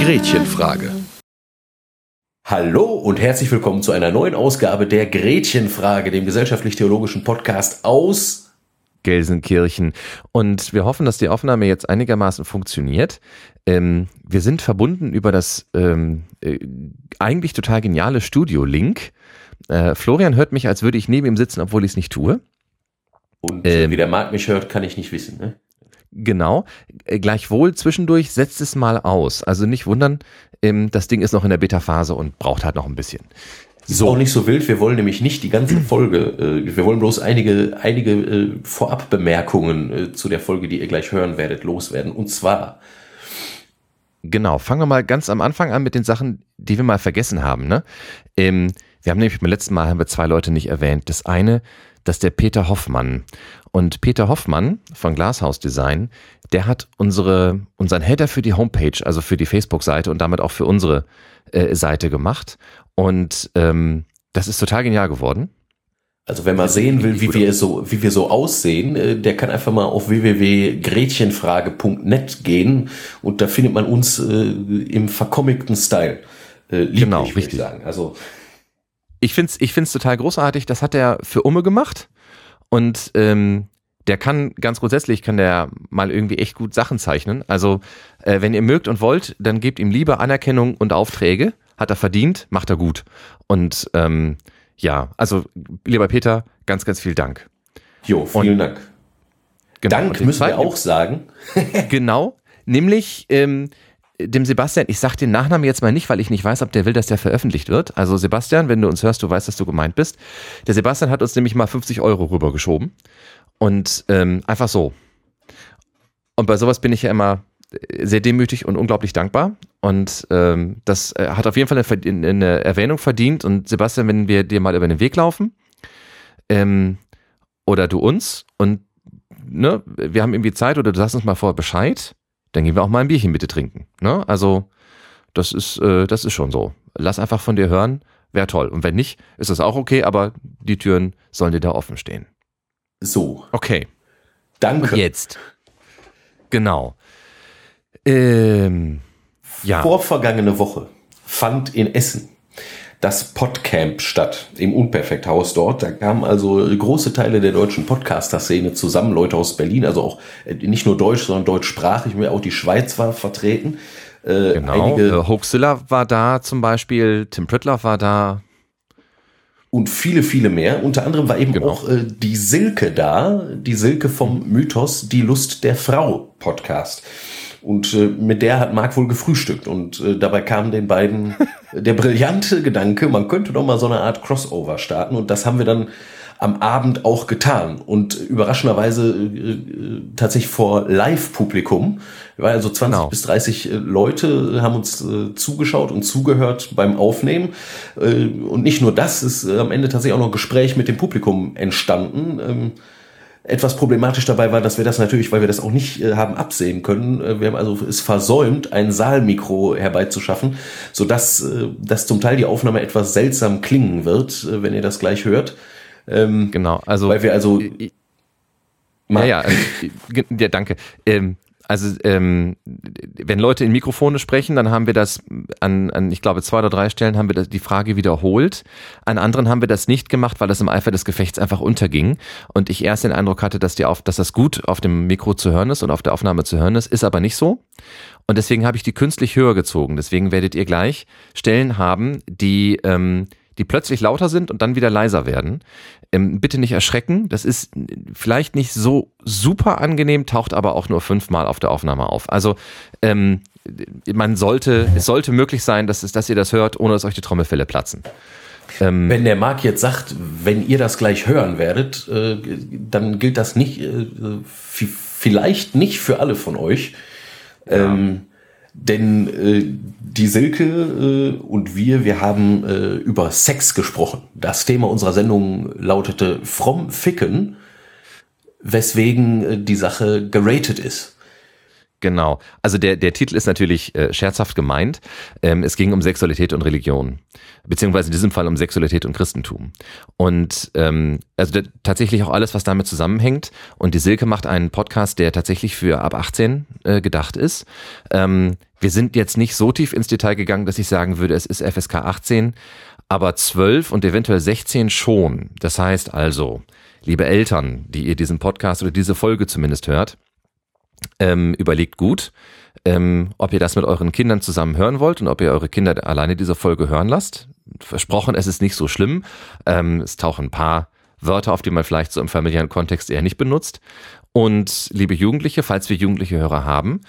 Gretchenfrage. Hallo und herzlich willkommen zu einer neuen Ausgabe der Gretchenfrage, dem gesellschaftlich-theologischen Podcast aus Gelsenkirchen. Und wir hoffen, dass die Aufnahme jetzt einigermaßen funktioniert. Ähm, wir sind verbunden über das ähm, äh, eigentlich total geniale Studio-Link. Äh, Florian hört mich, als würde ich neben ihm sitzen, obwohl ich es nicht tue. Und ähm, wie der Marc mich hört, kann ich nicht wissen. Ne? Genau. Äh, gleichwohl zwischendurch setzt es mal aus. Also nicht wundern, ähm, das Ding ist noch in der Beta-Phase und braucht halt noch ein bisschen. So. Auch nicht so wild. Wir wollen nämlich nicht die ganze Folge. Äh, wir wollen bloß einige, einige äh, Vorabbemerkungen äh, zu der Folge, die ihr gleich hören werdet, loswerden. Und zwar. Genau. Fangen wir mal ganz am Anfang an mit den Sachen, die wir mal vergessen haben. Ne? Ähm, wir haben nämlich beim letzten Mal haben wir zwei Leute nicht erwähnt. Das eine, das ist der Peter Hoffmann. Und Peter Hoffmann von Glasshouse Design, der hat unsere, unseren Header für die Homepage, also für die Facebook-Seite und damit auch für unsere äh, Seite gemacht. Und ähm, das ist total genial geworden. Also wenn man sehen will, wie wir so, wie wir so aussehen, äh, der kann einfach mal auf www.gretchenfrage.net gehen und da findet man uns äh, im vercommigten Style. Äh, lieblich, genau, richtig. Ich sagen. Also ich find's, ich find's total großartig. Das hat er für Umme gemacht. Und ähm, der kann ganz grundsätzlich, kann der mal irgendwie echt gut Sachen zeichnen. Also äh, wenn ihr mögt und wollt, dann gebt ihm Liebe, Anerkennung und Aufträge. Hat er verdient, macht er gut. Und ähm, ja, also lieber Peter, ganz, ganz viel Dank. Jo, vielen und, Dank. Genau, Dank müssen wir auch sagen. genau, nämlich ähm, dem Sebastian, ich sag den Nachnamen jetzt mal nicht, weil ich nicht weiß, ob der will, dass der veröffentlicht wird. Also Sebastian, wenn du uns hörst, du weißt, dass du gemeint bist. Der Sebastian hat uns nämlich mal 50 Euro rübergeschoben. Und ähm, einfach so. Und bei sowas bin ich ja immer sehr demütig und unglaublich dankbar. Und ähm, das äh, hat auf jeden Fall eine, eine, Erwähnung verdient. Und Sebastian, wenn wir dir mal über den Weg laufen, ähm, oder du uns, und ne, wir haben irgendwie Zeit oder du sagst uns mal vorher Bescheid, dann gehen wir auch mal ein Bierchen bitte trinken. Ne? Also das ist, äh, das ist schon so. Lass einfach von dir hören, wäre toll. Und wenn nicht, ist das auch okay, aber die Türen sollen dir da offen stehen. So. Okay. Danke. Jetzt. Genau. Ähm, ja. Vorvergangene Woche fand in Essen das Podcamp statt im Unperfekthaus dort. Da kamen also große Teile der deutschen Podcaster-Szene zusammen, Leute aus Berlin, also auch äh, nicht nur deutsch, sondern deutschsprachig, auch die Schweiz war vertreten. Äh, genau, einige äh, Hoaxilla war da zum Beispiel, Tim Prittler war da. Und viele, viele mehr. Unter anderem war eben genau. auch äh, die Silke da, die Silke vom Mythos Die Lust der Frau Podcast. Und äh, mit der hat Marc wohl gefrühstückt. Und äh, dabei kam den beiden der brillante Gedanke, man könnte doch mal so eine Art Crossover starten. Und das haben wir dann am Abend auch getan. Und überraschenderweise äh, äh tatsächlich vor Live-Publikum. Wir waren also 20 genau. bis 30 äh, Leute, haben uns äh, zugeschaut und zugehört beim Aufnehmen. Äh, und nicht nur das, ist äh, am Ende tatsächlich auch noch Gespräch mit dem Publikum entstanden. Ähm, etwas problematisch dabei war, dass wir das natürlich, weil wir das auch nicht äh, haben absehen können, äh, wir haben also es versäumt, ein Saalmikro herbeizuschaffen, so dass, äh, dass zum Teil die Aufnahme etwas seltsam klingen wird, äh, wenn ihr das gleich hört. Ähm, genau, also weil wir also ja, ja, äh, ja, danke. Ähm, also ähm, wenn Leute in Mikrofone sprechen, dann haben wir das an, an, ich glaube, zwei oder drei Stellen haben wir das, die Frage wiederholt. An anderen haben wir das nicht gemacht, weil das im Eifer des Gefechts einfach unterging. Und ich erst den Eindruck hatte, dass, die auf, dass das gut auf dem Mikro zu hören ist und auf der Aufnahme zu hören ist, ist aber nicht so. Und deswegen habe ich die künstlich höher gezogen. Deswegen werdet ihr gleich Stellen haben, die ähm, die plötzlich lauter sind und dann wieder leiser werden. Ähm, bitte nicht erschrecken. Das ist vielleicht nicht so super angenehm, taucht aber auch nur fünfmal auf der Aufnahme auf. Also ähm, man sollte, es sollte möglich sein, dass, es, dass ihr das hört, ohne dass euch die Trommelfälle platzen. Ähm, wenn der Marc jetzt sagt, wenn ihr das gleich hören werdet, äh, dann gilt das nicht, äh, vielleicht nicht für alle von euch. Ja. Ähm, denn äh, die Silke äh, und wir, wir haben äh, über Sex gesprochen. Das Thema unserer Sendung lautete Fromm Ficken, weswegen äh, die Sache geratet ist. Genau. Also der, der Titel ist natürlich äh, scherzhaft gemeint. Ähm, es ging um Sexualität und Religion. Beziehungsweise in diesem Fall um Sexualität und Christentum. Und ähm, also der, tatsächlich auch alles, was damit zusammenhängt. Und die Silke macht einen Podcast, der tatsächlich für ab 18 äh, gedacht ist. Ähm, wir sind jetzt nicht so tief ins Detail gegangen, dass ich sagen würde, es ist FSK 18, aber 12 und eventuell 16 schon. Das heißt also, liebe Eltern, die ihr diesen Podcast oder diese Folge zumindest hört, ähm, überlegt gut, ähm, ob ihr das mit euren Kindern zusammen hören wollt und ob ihr eure Kinder alleine diese Folge hören lasst. Versprochen, es ist nicht so schlimm. Ähm, es tauchen ein paar Wörter auf, die man vielleicht so im familiären Kontext eher nicht benutzt. Und liebe Jugendliche, falls wir jugendliche Hörer haben,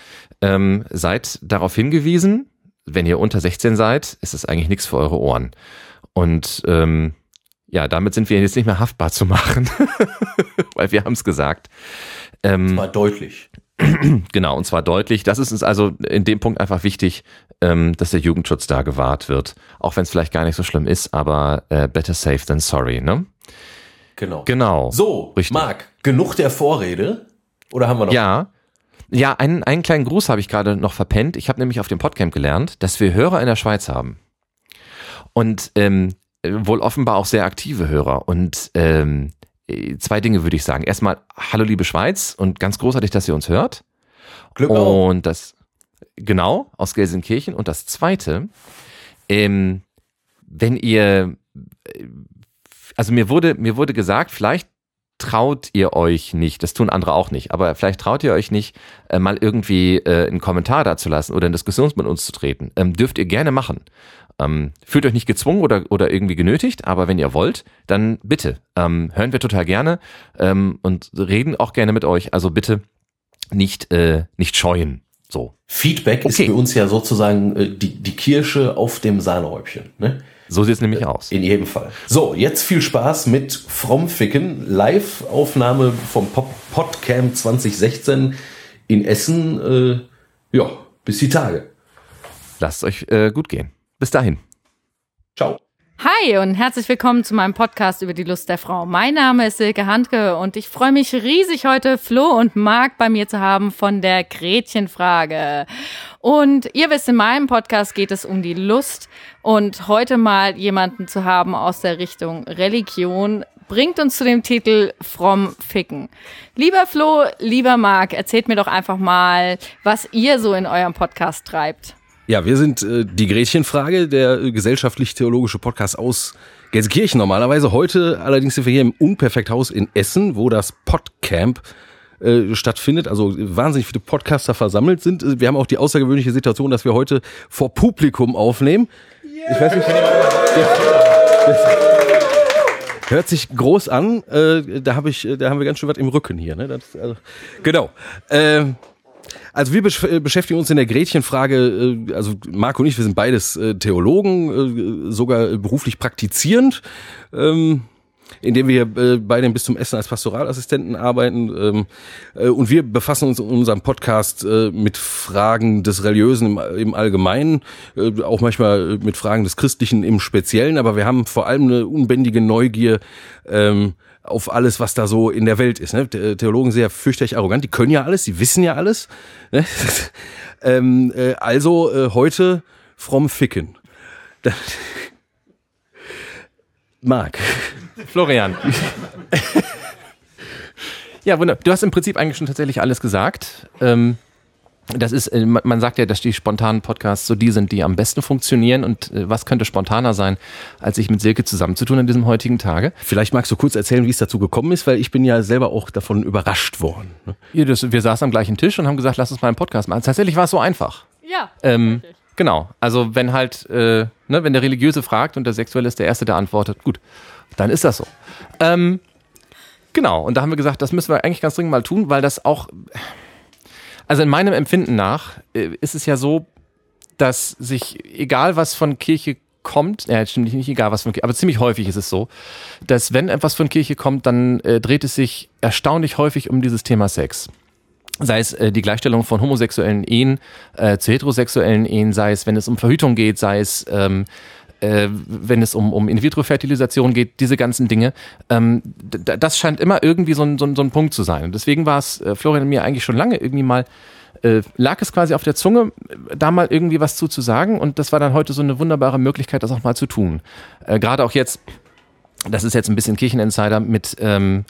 ähm, seid darauf hingewiesen, wenn ihr unter 16 seid, ist es eigentlich nichts für eure Ohren. Und ähm, ja, damit sind wir jetzt nicht mehr haftbar zu machen, weil wir haben es gesagt. Ähm, war deutlich. Genau, und zwar deutlich. Das ist uns also in dem Punkt einfach wichtig, ähm, dass der Jugendschutz da gewahrt wird. Auch wenn es vielleicht gar nicht so schlimm ist, aber äh, better safe than sorry, ne? Genau. Genau. So, Richtig. Marc, genug der Vorrede? Oder haben wir noch? Ja. Ja, einen, einen kleinen Gruß habe ich gerade noch verpennt. Ich habe nämlich auf dem Podcamp gelernt, dass wir Hörer in der Schweiz haben. Und ähm, wohl offenbar auch sehr aktive Hörer. Und ähm, zwei Dinge würde ich sagen. Erstmal, hallo liebe Schweiz und ganz großartig, dass ihr uns hört. Glück auf. Und das, genau, aus Gelsenkirchen. Und das zweite, ähm, wenn ihr, also mir wurde, mir wurde gesagt, vielleicht traut ihr euch nicht, das tun andere auch nicht, aber vielleicht traut ihr euch nicht, äh, mal irgendwie äh, einen Kommentar da zu lassen oder in Diskussion mit uns zu treten. Ähm, dürft ihr gerne machen. Ähm, fühlt euch nicht gezwungen oder, oder irgendwie genötigt, aber wenn ihr wollt, dann bitte. Ähm, hören wir total gerne ähm, und reden auch gerne mit euch. Also bitte nicht, äh, nicht scheuen. So. Feedback okay. ist für uns ja sozusagen äh, die, die Kirsche auf dem Sahnehäubchen. Ne? So sieht es nämlich aus. In jedem Fall. So, jetzt viel Spaß mit Frommficken. Live-Aufnahme vom Pop Podcamp 2016 in Essen. Äh, ja, bis die Tage. Lasst euch äh, gut gehen. Bis dahin. Ciao. Hi und herzlich willkommen zu meinem Podcast über die Lust der Frau. Mein Name ist Silke Handke und ich freue mich riesig, heute Flo und Marc bei mir zu haben von der Gretchenfrage. Und ihr wisst, in meinem Podcast geht es um die Lust und heute mal jemanden zu haben aus der Richtung Religion bringt uns zu dem Titel Fromm Ficken. Lieber Flo, lieber Marc, erzählt mir doch einfach mal, was ihr so in eurem Podcast treibt. Ja, wir sind äh, die Gretchenfrage, der äh, gesellschaftlich-theologische Podcast aus Gelsenkirchen normalerweise. Heute allerdings sind wir hier im Unperfekthaus in Essen, wo das Podcamp äh, stattfindet, also wahnsinnig viele Podcaster versammelt sind. Äh, wir haben auch die außergewöhnliche Situation, dass wir heute vor Publikum aufnehmen. Yeah. Ich weiß nicht, hört sich groß an. Äh, da habe ich, da haben wir ganz schön was im Rücken hier. Ne? Das, also, genau. Ähm, also wir besch äh, beschäftigen uns in der Gretchenfrage, äh, also Marco und ich, wir sind beides äh, Theologen, sogar beruflich praktizierend. Ähm, indem wir äh, beide bis zum Essen als Pastoralassistenten arbeiten. Ähm, äh, und wir befassen uns in unserem Podcast äh, mit Fragen des Religiösen im, im Allgemeinen, äh, auch manchmal mit Fragen des Christlichen im Speziellen, aber wir haben vor allem eine unbändige Neugier ähm, auf alles, was da so in der Welt ist. Ne? Theologen sehr fürchterlich arrogant, die können ja alles, die wissen ja alles. Ne? ähm, äh, also äh, heute fromm ficken. Marc. Florian. ja, wunderbar. Du hast im Prinzip eigentlich schon tatsächlich alles gesagt. Ähm, das ist, äh, man sagt ja, dass die spontanen Podcasts so die sind, die am besten funktionieren. Und äh, was könnte spontaner sein, als sich mit Silke zusammenzutun an diesem heutigen Tage? Vielleicht magst du kurz erzählen, wie es dazu gekommen ist, weil ich bin ja selber auch davon überrascht worden. Ne? Ja, das, wir saßen am gleichen Tisch und haben gesagt, lass uns mal einen Podcast machen. Tatsächlich war es so einfach. Ja. Ähm, genau. Also wenn halt, äh, ne, wenn der Religiöse fragt und der Sexuelle ist der Erste, der antwortet, gut, dann ist das so. Ähm, genau. Und da haben wir gesagt, das müssen wir eigentlich ganz dringend mal tun, weil das auch also in meinem Empfinden nach äh, ist es ja so, dass sich, egal was von Kirche kommt, ja, stimmt nicht egal was von Kirche, aber ziemlich häufig ist es so, dass wenn etwas von Kirche kommt, dann äh, dreht es sich erstaunlich häufig um dieses Thema Sex. Sei es äh, die Gleichstellung von homosexuellen Ehen äh, zu heterosexuellen Ehen, sei es, wenn es um Verhütung geht, sei es, ähm, äh, wenn es um, um In-vitro-Fertilisation geht, diese ganzen Dinge. Ähm, das scheint immer irgendwie so ein, so, ein, so ein Punkt zu sein. Und deswegen war es äh, Florian und mir eigentlich schon lange irgendwie mal äh, lag es quasi auf der Zunge, da mal irgendwie was zu, zu sagen. Und das war dann heute so eine wunderbare Möglichkeit, das auch mal zu tun. Äh, Gerade auch jetzt, das ist jetzt ein bisschen Kircheninsider mit ähm,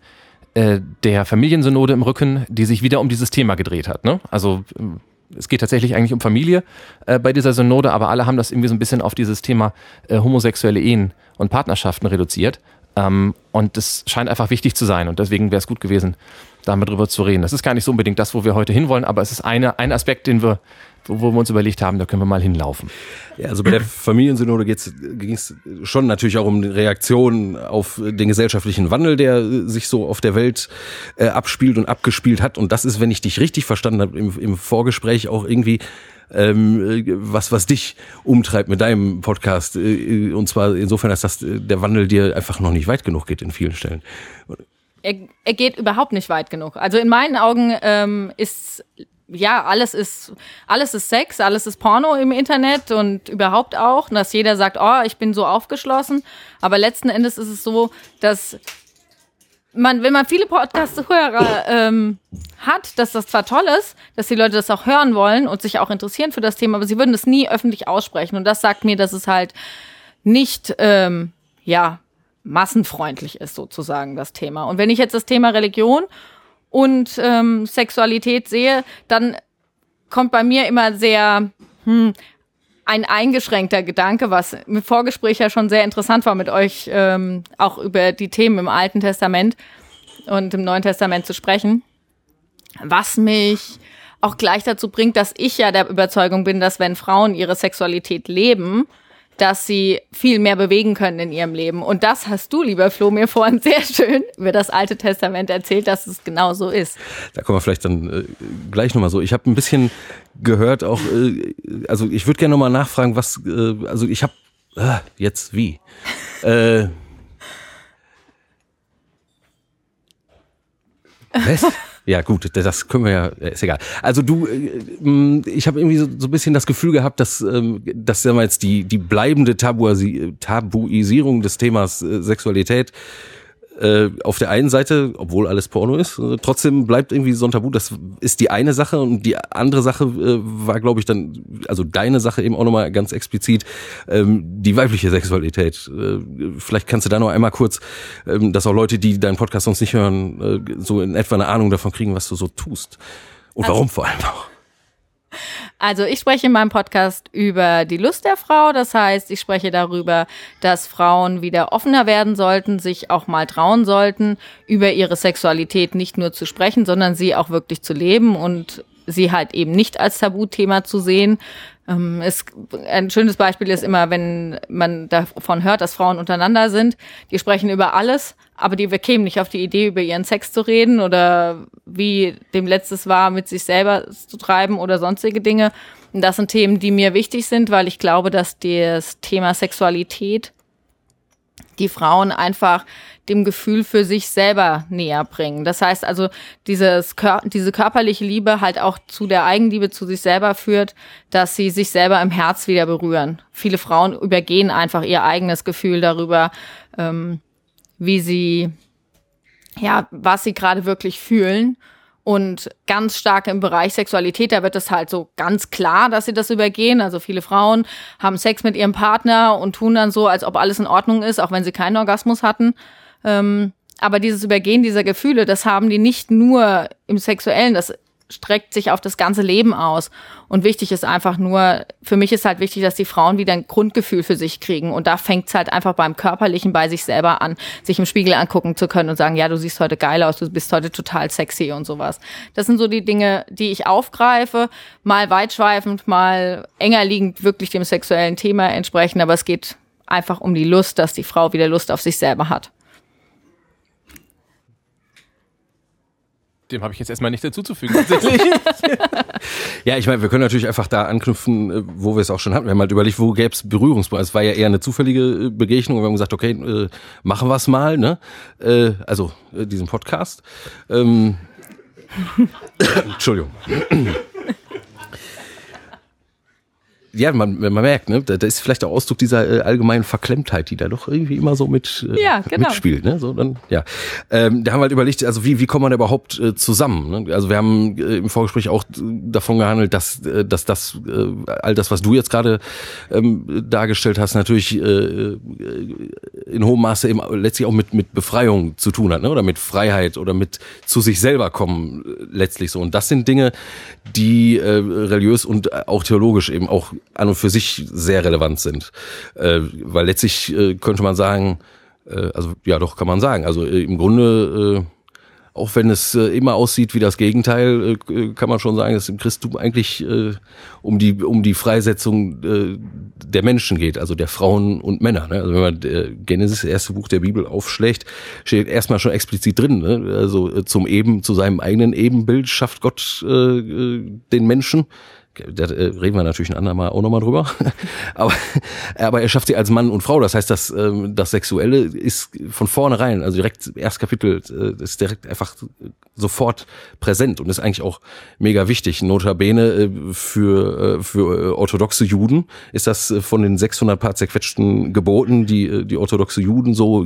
äh, der Familiensynode im Rücken, die sich wieder um dieses Thema gedreht hat. Ne? Also es geht tatsächlich eigentlich um Familie äh, bei dieser Synode, aber alle haben das irgendwie so ein bisschen auf dieses Thema äh, homosexuelle Ehen und Partnerschaften reduziert. Ähm, und das scheint einfach wichtig zu sein. Und deswegen wäre es gut gewesen, damit drüber zu reden. Das ist gar nicht so unbedingt das, wo wir heute hinwollen, aber es ist eine, ein Aspekt, den wir, wo, wir uns überlegt haben, da können wir mal hinlaufen. Ja, also bei der Familiensynode ging es schon natürlich auch um Reaktionen auf den gesellschaftlichen Wandel, der sich so auf der Welt äh, abspielt und abgespielt hat. Und das ist, wenn ich dich richtig verstanden habe, im, im Vorgespräch auch irgendwie ähm, was, was dich umtreibt mit deinem Podcast. Äh, und zwar insofern, dass das, äh, der Wandel dir einfach noch nicht weit genug geht in vielen Stellen. Er, er geht überhaupt nicht weit genug. Also in meinen Augen ähm, ist ja, alles ist, alles ist Sex, alles ist Porno im Internet und überhaupt auch, dass jeder sagt, oh, ich bin so aufgeschlossen. Aber letzten Endes ist es so, dass man, wenn man viele Podcast-Hörer ähm, hat, dass das zwar toll ist, dass die Leute das auch hören wollen und sich auch interessieren für das Thema, aber sie würden das nie öffentlich aussprechen. Und das sagt mir, dass es halt nicht, ähm, ja, massenfreundlich ist sozusagen das Thema. Und wenn ich jetzt das Thema Religion und ähm, Sexualität sehe, dann kommt bei mir immer sehr hm, ein eingeschränkter Gedanke, was im Vorgespräch ja schon sehr interessant war mit euch, ähm, auch über die Themen im Alten Testament und im Neuen Testament zu sprechen. Was mich auch gleich dazu bringt, dass ich ja der Überzeugung bin, dass wenn Frauen ihre Sexualität leben, dass sie viel mehr bewegen können in ihrem Leben. Und das hast du, lieber Flo, mir vorhin sehr schön über das Alte Testament erzählt, dass es genau so ist. Da kommen wir vielleicht dann äh, gleich nochmal so. Ich habe ein bisschen gehört auch, äh, also ich würde gerne nochmal nachfragen, was, äh, also ich habe, äh, jetzt wie? äh, was? Ja, gut, das können wir ja, ist egal. Also du, äh, ich habe irgendwie so, so ein bisschen das Gefühl gehabt, dass, ähm, dass sagen wir jetzt die, die bleibende Tabuisi Tabuisierung des Themas äh, Sexualität äh, auf der einen Seite, obwohl alles Porno ist, äh, trotzdem bleibt irgendwie so ein Tabu. Das ist die eine Sache und die andere Sache äh, war, glaube ich, dann, also deine Sache eben auch nochmal ganz explizit, ähm, die weibliche Sexualität. Äh, vielleicht kannst du da noch einmal kurz, ähm, dass auch Leute, die deinen Podcast sonst nicht hören, äh, so in etwa eine Ahnung davon kriegen, was du so tust. Und also, warum vor allem auch. Also ich spreche in meinem Podcast über die Lust der Frau. Das heißt, ich spreche darüber, dass Frauen wieder offener werden sollten, sich auch mal trauen sollten, über ihre Sexualität nicht nur zu sprechen, sondern sie auch wirklich zu leben und sie halt eben nicht als Tabuthema zu sehen. Ähm, es, ein schönes Beispiel ist immer, wenn man davon hört, dass Frauen untereinander sind, die sprechen über alles, aber die kämen nicht auf die Idee, über ihren Sex zu reden oder wie dem letztes war, mit sich selber zu treiben oder sonstige Dinge. Und das sind Themen, die mir wichtig sind, weil ich glaube, dass das Thema Sexualität die Frauen einfach dem Gefühl für sich selber näher bringen. Das heißt also, dieses, diese körperliche Liebe halt auch zu der Eigenliebe zu sich selber führt, dass sie sich selber im Herz wieder berühren. Viele Frauen übergehen einfach ihr eigenes Gefühl darüber, ähm, wie sie, ja, was sie gerade wirklich fühlen. Und ganz stark im Bereich Sexualität, da wird es halt so ganz klar, dass sie das übergehen. Also viele Frauen haben Sex mit ihrem Partner und tun dann so, als ob alles in Ordnung ist, auch wenn sie keinen Orgasmus hatten. Ähm, aber dieses Übergehen dieser Gefühle, das haben die nicht nur im Sexuellen, das streckt sich auf das ganze Leben aus. Und wichtig ist einfach nur, für mich ist halt wichtig, dass die Frauen wieder ein Grundgefühl für sich kriegen. Und da fängt es halt einfach beim Körperlichen bei sich selber an, sich im Spiegel angucken zu können und sagen, ja, du siehst heute geil aus, du bist heute total sexy und sowas. Das sind so die Dinge, die ich aufgreife, mal weitschweifend, mal enger liegend wirklich dem sexuellen Thema entsprechen. Aber es geht einfach um die Lust, dass die Frau wieder Lust auf sich selber hat. Dem habe ich jetzt erstmal nichts hinzuzufügen, ja, ich meine, wir können natürlich einfach da anknüpfen, äh, wo wir es auch schon hatten. Wir haben halt überlegt, wo gäbe es Berührungspunkte. Es war ja eher eine zufällige äh, Begegnung. Wir haben gesagt, okay, äh, machen wir es mal, ne? Also diesen Podcast. Ähm, Entschuldigung. Ja, man, man merkt, ne, da, da ist vielleicht der Ausdruck dieser äh, allgemeinen Verklemmtheit, die da doch irgendwie immer so mit äh, ja, genau. mitspielt. Ne? So, dann, ja. Ähm, da haben wir halt überlegt, also wie, wie kommt man überhaupt äh, zusammen? Ne? Also wir haben äh, im Vorgespräch auch davon gehandelt, dass, äh, dass das, äh, all das, was du jetzt gerade ähm, dargestellt hast, natürlich äh, äh in hohem Maße eben letztlich auch mit, mit Befreiung zu tun hat, ne? oder mit Freiheit oder mit zu sich selber kommen äh, letztlich so. Und das sind Dinge, die äh, religiös und auch theologisch eben auch an und für sich sehr relevant sind. Äh, weil letztlich äh, könnte man sagen, äh, also ja doch kann man sagen, also äh, im Grunde, äh, auch wenn es äh, immer aussieht wie das Gegenteil, äh, äh kann man schon sagen, dass es im Christentum eigentlich äh, um die um die Freisetzung äh, der Menschen geht, also der Frauen und Männer. Ne? Also wenn man äh, Genesis, das erste Buch der Bibel, aufschlägt, steht erstmal schon explizit drin. Ne? Also zum eben, zu seinem eigenen Ebenbild schafft Gott äh den Menschen da äh, reden wir natürlich ein andermal auch nochmal drüber. aber, aber er schafft sie als Mann und Frau. Das heißt, dass ähm, das Sexuelle ist von vornherein, also direkt erst Kapitel, äh, ist direkt einfach sofort präsent und ist eigentlich auch mega wichtig. Notabene äh, für, für orthodoxe Juden ist das von den 600 paar zerquetschten Geboten, die die orthodoxe Juden so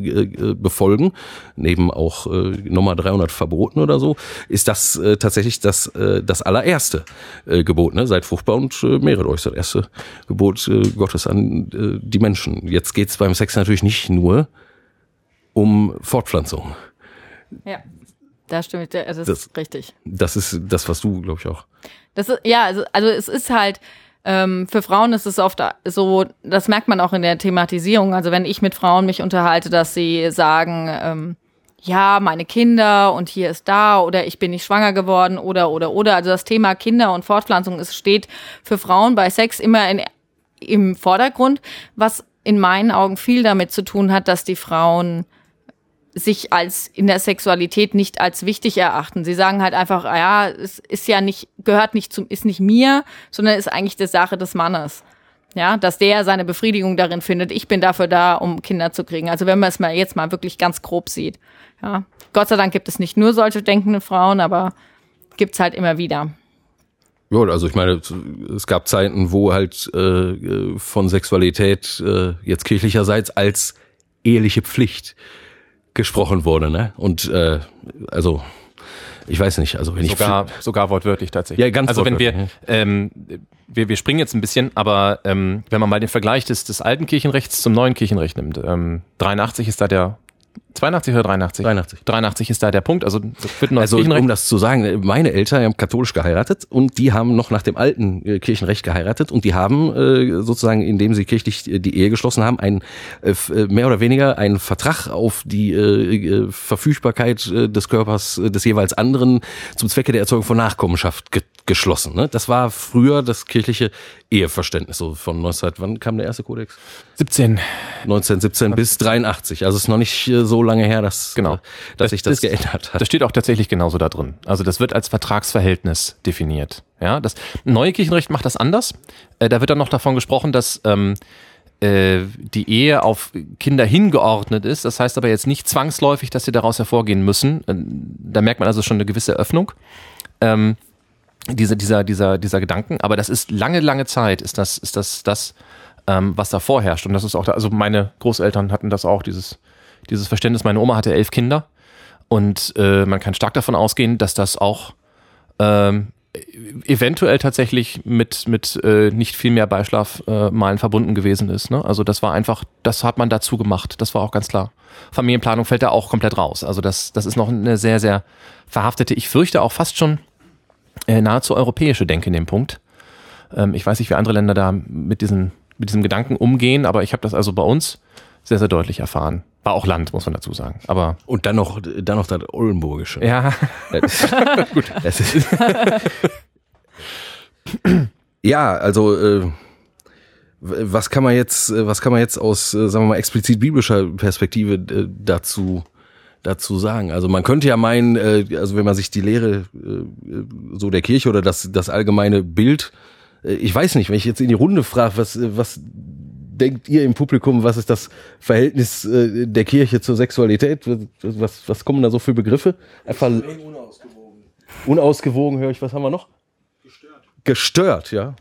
befolgen, neben auch nochmal 300 Verboten oder so, ist das tatsächlich das, das allererste Gebot. Ne? Seid fruchtbar und äh, mehret euch. Das erste Gebot äh, Gottes an äh, die Menschen. Jetzt geht es beim Sex natürlich nicht nur um Fortpflanzung. Ja, da stimme ich. dir. Also das, das ist richtig. Das ist das, was du, glaube ich, auch. Das ist, ja, also, also es ist halt, ähm, für Frauen ist es oft so, das merkt man auch in der Thematisierung. Also wenn ich mit Frauen mich unterhalte, dass sie sagen, ähm, ja, meine Kinder und hier ist da oder ich bin nicht schwanger geworden oder oder oder. Also das Thema Kinder und Fortpflanzung ist, steht für Frauen bei Sex immer in, im Vordergrund, was in meinen Augen viel damit zu tun hat, dass die Frauen sich als in der Sexualität nicht als wichtig erachten. Sie sagen halt einfach, ja, es ist ja nicht, gehört nicht zum, ist nicht mir, sondern ist eigentlich die Sache des Mannes. Ja, dass der seine Befriedigung darin findet, ich bin dafür da, um Kinder zu kriegen. Also wenn man es mal jetzt mal wirklich ganz grob sieht. Ja, Gott sei Dank gibt es nicht nur solche denkende Frauen, aber gibt's halt immer wieder. Ja, also ich meine, es gab Zeiten, wo halt äh, von Sexualität äh, jetzt kirchlicherseits als eheliche Pflicht gesprochen wurde, ne? Und äh, also ich weiß nicht, also wenn sogar, ich sogar wortwörtlich tatsächlich. Ja, ganz Also wenn wir, ähm, wir wir springen jetzt ein bisschen, aber ähm, wenn man mal den Vergleich des des alten Kirchenrechts zum neuen Kirchenrecht nimmt, ähm, 83 ist da der 82 oder 83? 83. 83 ist da der Punkt. Also, also um das zu sagen, meine Eltern haben katholisch geheiratet und die haben noch nach dem alten äh, Kirchenrecht geheiratet und die haben äh, sozusagen, indem sie kirchlich äh, die Ehe geschlossen haben, ein äh, mehr oder weniger einen Vertrag auf die äh, Verfügbarkeit des Körpers des jeweils anderen zum Zwecke der Erzeugung von Nachkommenschaft ge geschlossen. Ne? Das war früher das kirchliche Eheverständnis, so von 19, wann kam der erste Kodex? 17. 1917 bis 83. Also es ist noch nicht so lange her, dass, genau. dass das, sich das, das, geändert hat. Das steht auch tatsächlich genauso da drin. Also das wird als Vertragsverhältnis definiert. Ja, das neue Kirchenrecht macht das anders. Äh, da wird dann noch davon gesprochen, dass ähm, äh, die Ehe auf Kinder hingeordnet ist. Das heißt aber jetzt nicht zwangsläufig, dass sie daraus hervorgehen müssen. Äh, da merkt man also schon eine gewisse Öffnung. Ähm, diese, dieser, dieser, dieser Gedanken. Aber das ist lange, lange Zeit, ist das, ist das, das, ähm, was da vorherrscht. Und das ist auch, da, also meine Großeltern hatten das auch, dieses, dieses Verständnis. Meine Oma hatte elf Kinder und äh, man kann stark davon ausgehen, dass das auch ähm, eventuell tatsächlich mit, mit äh, nicht viel mehr Beischlafmalen äh, verbunden gewesen ist. Ne? Also das war einfach, das hat man dazu gemacht, das war auch ganz klar. Familienplanung fällt da auch komplett raus. Also das, das ist noch eine sehr, sehr verhaftete, ich fürchte auch fast schon äh, nahezu europäische Denke in dem Punkt. Ähm, ich weiß nicht, wie andere Länder da mit, diesen, mit diesem Gedanken umgehen, aber ich habe das also bei uns sehr, sehr deutlich erfahren. War auch Land, muss man dazu sagen. Aber und dann noch, dann noch das Oldenburgische. Ja. Gut. ja, also äh, was kann man jetzt, was kann man jetzt aus, äh, sagen wir mal, explizit biblischer Perspektive äh, dazu dazu sagen? Also man könnte ja meinen, äh, also wenn man sich die Lehre äh, so der Kirche oder das das allgemeine Bild, ich weiß nicht, wenn ich jetzt in die Runde frage, was was denkt ihr im Publikum, was ist das Verhältnis äh, der Kirche zur Sexualität? Was, was kommen da so für Begriffe? Einfach unausgewogen. Unausgewogen höre ich, was haben wir noch? Gestört. Gestört, ja.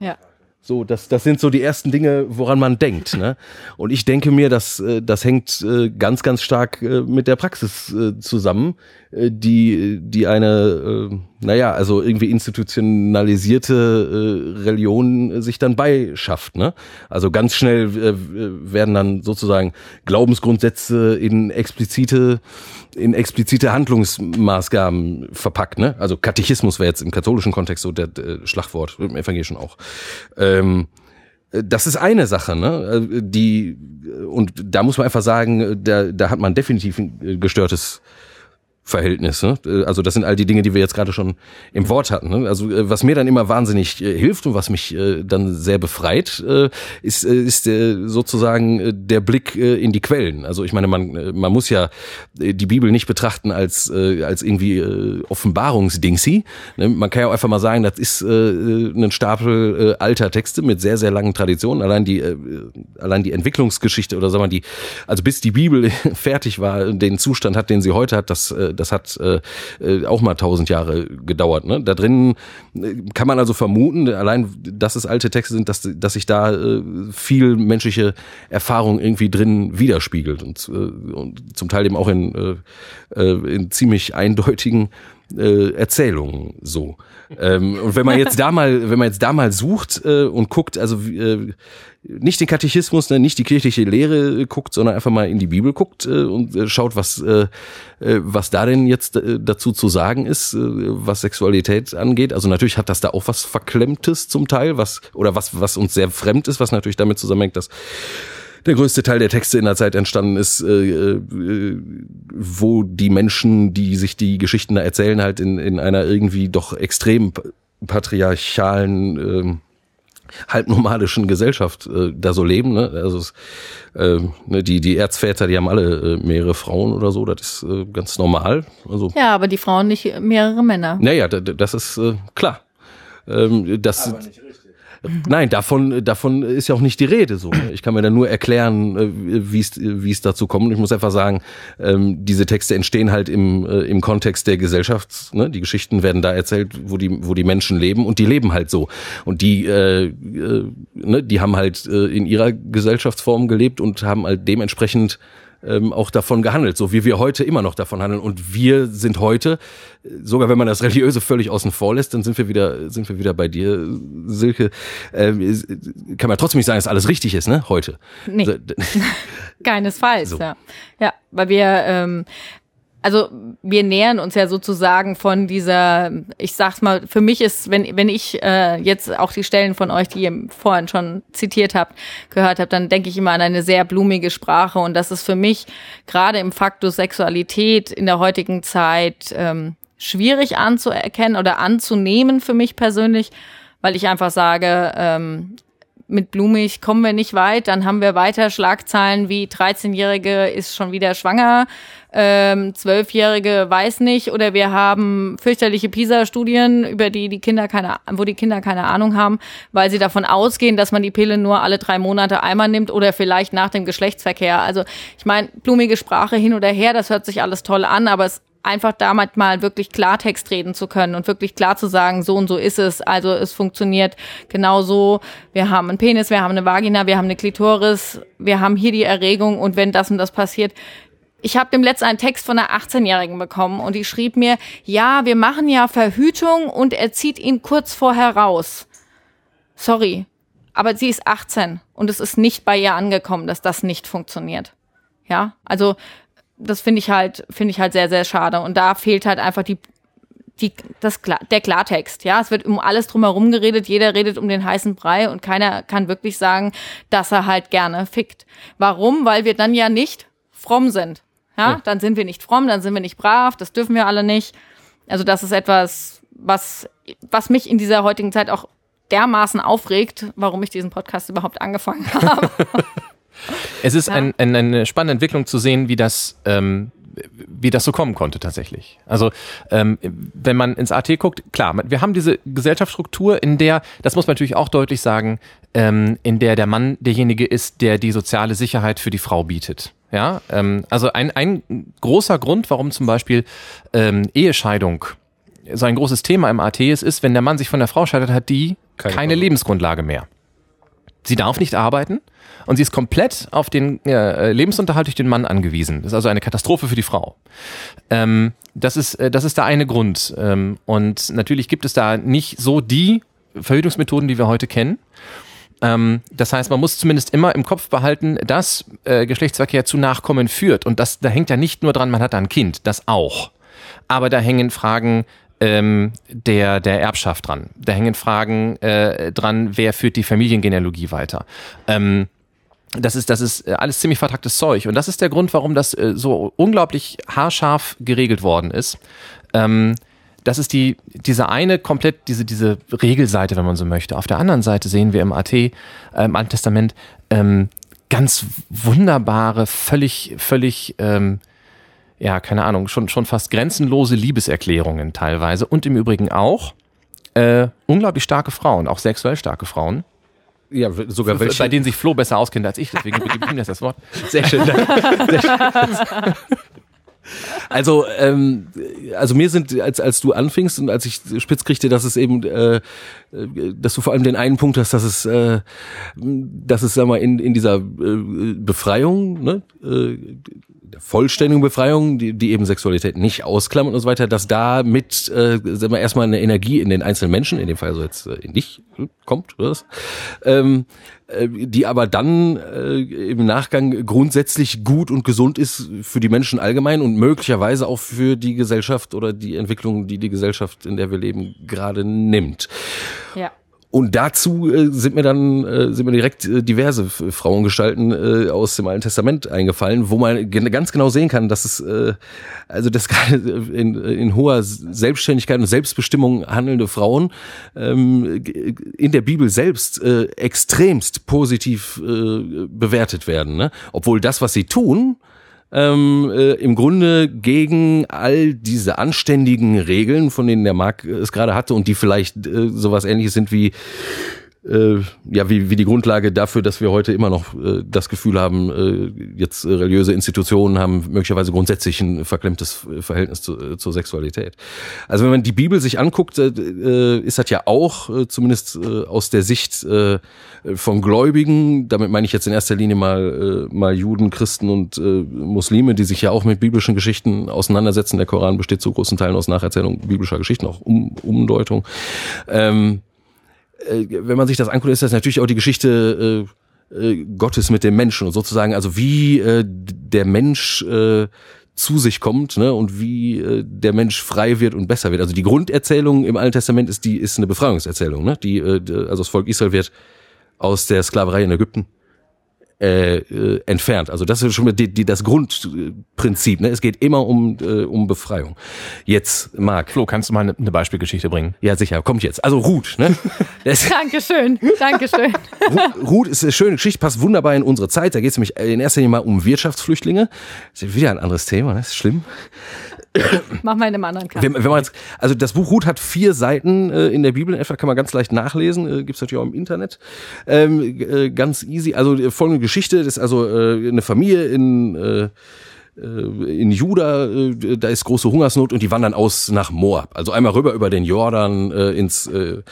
Ja. So, das, das sind so die ersten Dinge, woran man denkt. Ne? Und ich denke mir, dass äh, das hängt äh, ganz, ganz stark äh, mit der Praxis zusammen, die, die eine, naja, also irgendwie institutionalisierte Religion sich dann beischafft. Ne? Also ganz schnell werden dann sozusagen Glaubensgrundsätze in explizite in explizite Handlungsmaßgaben verpackt, ne? Also Katechismus wäre jetzt im katholischen Kontext so der, der Schlagwort, im evangelischen auch. Ähm, das ist eine Sache, ne? Die und da muss man einfach sagen, da, da hat man definitiv ein gestörtes Verhältnis. Ne? Also das sind all die Dinge, die wir jetzt gerade schon im Wort hatten. Ne? Also äh, was mir dann immer wahnsinnig äh, hilft und was mich äh, dann sehr befreit, ist, ist sozusagen der Blick in die Quellen. Also ich meine, man, man muss ja die Bibel nicht betrachten als, als irgendwie Offenbarungsdingsi. Ne? Man kann ja auch einfach mal sagen, das ist ein Stapel alter Texte mit sehr, sehr langen Traditionen. Allein die, allein die Entwicklungsgeschichte oder sagen wir die, also bis die Bibel fertig war, den Zustand hat, den sie heute hat, das das hat äh, äh, auch mal tausend Jahre gedauert. Ne? Da drin äh, kann man also vermuten, allein, dass es alte Texte sind, dass, dass sich da äh, viel menschliche Erfahrung irgendwie drin widerspiegelt und, äh, und zum Teil eben auch in, äh, äh in ziemlich eindeutigen äh, Erzählungen so. Ähm, und wenn man jetzt da mal, wenn man jetzt da mal sucht äh, und guckt, also äh, nicht den Katechismus, ne, nicht die kirchliche Lehre guckt, sondern einfach mal in die Bibel guckt äh, und äh, schaut, was äh, was da denn jetzt dazu zu sagen ist, was Sexualität angeht. Also natürlich hat das da auch was Verklemmtes zum Teil, was oder was was uns sehr fremd ist, was natürlich damit zusammenhängt, dass der größte Teil der Texte in der Zeit entstanden ist, äh, äh, wo die Menschen, die sich die Geschichten da erzählen, halt in, in einer irgendwie doch extrem patriarchalen, äh, halbnomadischen Gesellschaft äh, da so leben. Ne? Also es, äh, ne, die, die Erzväter, die haben alle äh, mehrere Frauen oder so, das ist äh, ganz normal. Also, ja, aber die Frauen nicht mehrere Männer. Naja, das ist äh, klar. Ähm, das, aber nicht Nein, davon, davon ist ja auch nicht die Rede so. Ne? Ich kann mir dann nur erklären, äh, wie es, wie es dazu kommt. Ich muss einfach sagen, ähm, diese Texte entstehen halt im, äh, im Kontext der Gesellschaft. Ne? Die Geschichten werden da erzählt, wo die, wo die Menschen leben und die leben halt so. Und die, äh, äh, ne, die haben halt in ihrer Gesellschaftsform gelebt und haben halt dementsprechend ähm, auch davon gehandelt, so wie wir heute immer noch davon handeln. Und wir sind heute, sogar wenn man das Religiöse völlig außen vor lässt, dann sind wir wieder, sind wir wieder bei dir, Silke. Ähm, kann man trotzdem nicht sagen, dass alles richtig ist, ne? Heute. Nee. Keinesfalls, so. ja. Ja, weil wir ähm, also wir nähern uns ja sozusagen von dieser, ich sag's mal, für mich ist, wenn, wenn ich äh, jetzt auch die Stellen von euch, die ihr vorhin schon zitiert habt, gehört habt, dann denke ich immer an eine sehr blumige Sprache und das ist für mich gerade im Faktor Sexualität in der heutigen Zeit ähm, schwierig anzuerkennen oder anzunehmen für mich persönlich, weil ich einfach sage, ähm, mit blumig kommen wir nicht weit. Dann haben wir weiter Schlagzeilen wie 13-Jährige ist schon wieder schwanger, ähm, 12-Jährige weiß nicht oder wir haben fürchterliche PISA-Studien, über die die Kinder keine, wo die Kinder keine Ahnung haben, weil sie davon ausgehen, dass man die Pille nur alle drei Monate einmal nimmt oder vielleicht nach dem Geschlechtsverkehr. Also ich meine, blumige Sprache hin oder her, das hört sich alles toll an, aber es einfach damit mal wirklich Klartext reden zu können und wirklich klar zu sagen, so und so ist es. Also es funktioniert genau so. Wir haben einen Penis, wir haben eine Vagina, wir haben eine Klitoris, wir haben hier die Erregung und wenn das und das passiert, ich habe dem letzten einen Text von einer 18-Jährigen bekommen und die schrieb mir, ja, wir machen ja Verhütung und er zieht ihn kurz vorher raus. Sorry, aber sie ist 18 und es ist nicht bei ihr angekommen, dass das nicht funktioniert. Ja, also das finde ich halt, finde ich halt sehr, sehr schade. Und da fehlt halt einfach die, die, das, der Klartext. Ja, es wird um alles drumherum geredet. Jeder redet um den heißen Brei und keiner kann wirklich sagen, dass er halt gerne fickt. Warum? Weil wir dann ja nicht fromm sind. Ja, dann sind wir nicht fromm, dann sind wir nicht brav. Das dürfen wir alle nicht. Also das ist etwas, was, was mich in dieser heutigen Zeit auch dermaßen aufregt, warum ich diesen Podcast überhaupt angefangen habe. Es ist ja. ein, ein, eine spannende Entwicklung zu sehen, wie das, ähm, wie das so kommen konnte tatsächlich. Also ähm, wenn man ins AT guckt, klar, wir haben diese Gesellschaftsstruktur, in der, das muss man natürlich auch deutlich sagen, ähm, in der der Mann derjenige ist, der die soziale Sicherheit für die Frau bietet. Ja, ähm, also ein, ein großer Grund, warum zum Beispiel ähm, Ehescheidung so ein großes Thema im AT ist, ist, wenn der Mann sich von der Frau scheidet, hat die keine, keine Lebensgrundlage mehr. Sie darf nicht arbeiten und sie ist komplett auf den äh, Lebensunterhalt durch den Mann angewiesen. Das ist also eine Katastrophe für die Frau. Ähm, das, ist, äh, das ist der eine Grund. Ähm, und natürlich gibt es da nicht so die Verhütungsmethoden, die wir heute kennen. Ähm, das heißt, man muss zumindest immer im Kopf behalten, dass äh, Geschlechtsverkehr zu Nachkommen führt. Und das, da hängt ja nicht nur dran, man hat ein Kind, das auch. Aber da hängen Fragen ähm, der, der Erbschaft dran. Da hängen Fragen äh, dran, wer führt die Familiengenealogie weiter. Ähm, das ist, das ist äh, alles ziemlich vertracktes Zeug. Und das ist der Grund, warum das äh, so unglaublich haarscharf geregelt worden ist. Ähm, das ist die, diese eine komplett, diese, diese Regelseite, wenn man so möchte. Auf der anderen Seite sehen wir im AT, äh, im Alten Testament, ähm, ganz wunderbare, völlig, völlig, ähm, ja, keine Ahnung, schon, schon fast grenzenlose Liebeserklärungen teilweise. Und im Übrigen auch äh, unglaublich starke Frauen, auch sexuell starke Frauen. Ja, sogar welche. Bei denen sich Flo besser auskennt als ich, deswegen gebe ich ihm jetzt das Wort. Sehr schön. Sehr schön. Also, ähm, also mir sind, als, als du anfingst und als ich spitz kriegte, dass es eben, äh, dass du vor allem den einen Punkt hast, dass es, äh, dass es, sag mal, in, in dieser äh, Befreiung, ne, äh, vollständigen Befreiung, die, die eben Sexualität nicht ausklammert und so weiter, dass da mit, äh, sagen wir, erstmal eine Energie in den einzelnen Menschen, in dem Fall so jetzt äh, in dich hm, kommt, oder was? Ähm, äh, die aber dann äh, im Nachgang grundsätzlich gut und gesund ist für die Menschen allgemein und möglicherweise auch für die Gesellschaft oder die Entwicklung, die die Gesellschaft, in der wir leben, gerade nimmt. Ja. Und dazu äh, sind mir dann äh, sind mir direkt äh, diverse Frauengestalten äh, aus dem Alten Testament eingefallen, wo man ganz genau sehen kann, dass es äh, also das in, in hoher Selbstständigkeit und Selbstbestimmung handelnde Frauen ähm, in der Bibel selbst äh, extremst positiv äh, bewertet werden, ne? obwohl das, was sie tun, ähm, äh, im Grunde gegen all diese anständigen Regeln, von denen der Marc es gerade hatte und die vielleicht äh, sowas ähnliches sind wie äh, ja, wie, wie die Grundlage dafür, dass wir heute immer noch äh, das Gefühl haben, äh, jetzt äh, religiöse Institutionen haben möglicherweise grundsätzlich ein verklemmtes Verhältnis zu, äh, zur Sexualität. Also wenn man die Bibel sich anguckt, äh, äh ist das ja auch, äh, zumindest äh, aus der Sicht äh, von Gläubigen, damit meine ich jetzt in erster Linie mal, äh, mal Juden, Christen und äh, Muslime, die sich ja auch mit biblischen Geschichten auseinandersetzen. Der Koran besteht zu großen Teilen aus Nacherzählung biblischer Geschichten, auch um, Umdeutung. Ähm, äh, wenn man sich das anguckt, ist das natürlich auch die Geschichte äh, äh, Gottes mit dem Menschen und sozusagen, also wie äh, der Mensch äh, zu sich kommt ne, und wie äh, der Mensch frei wird und besser wird. Also die Grunderzählung im Alten Testament ist die ist eine Befreiungserzählung. Ne? Die, äh, also das Volk Israel wird aus der Sklaverei in Ägypten äh, äh, entfernt. Also das ist schon mal die, die, das Grundprinzip. Ne? Es geht immer um, äh, um Befreiung. Jetzt, Marc. Flo, kannst du mal eine, eine Beispielgeschichte bringen? Ja, sicher. Kommt jetzt. Also Ruth. Ne? Dankeschön. Dankeschön. Ruth ist eine schöne Geschichte, passt wunderbar in unsere Zeit. Da geht es nämlich in erster Linie mal um Wirtschaftsflüchtlinge. Das ist wieder ein anderes Thema. Das ist schlimm. Mach mal in einem anderen Kasten. Wenn, wenn man jetzt, also das Buch Ruth hat vier Seiten äh, in der Bibel, etwa kann man ganz leicht nachlesen, äh, gibt's natürlich auch im Internet. Ähm, äh, ganz easy. Also äh, folgende Geschichte, das ist also äh, eine Familie in äh, in Juda, äh, da ist große Hungersnot und die wandern aus nach Moab. Also einmal rüber über den Jordan äh, ins, äh,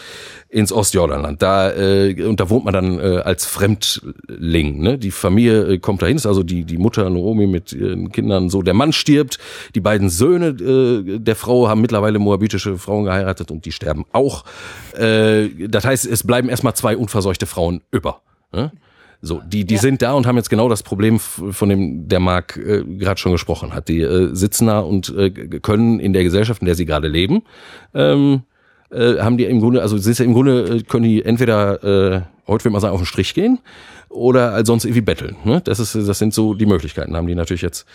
ins Ostjordanland. Da, äh, und da wohnt man dann äh, als Fremdling. Ne? Die Familie äh, kommt dahin, ist also die, die Mutter Naomi mit ihren Kindern so. Der Mann stirbt, die beiden Söhne äh, der Frau haben mittlerweile moabitische Frauen geheiratet und die sterben auch. Äh, das heißt, es bleiben erstmal zwei unverseuchte Frauen über. Ne? So, die, die ja. sind da und haben jetzt genau das Problem, von dem der Marc äh, gerade schon gesprochen hat. Die äh, sitzen da und äh, können in der Gesellschaft, in der sie gerade leben, ähm, äh, haben die im Grunde, also sind ja im Grunde, äh, können die entweder, äh, heute will man sagen, auf den Strich gehen oder als sonst irgendwie betteln. Ne? Das, ist, das sind so die Möglichkeiten, haben die natürlich jetzt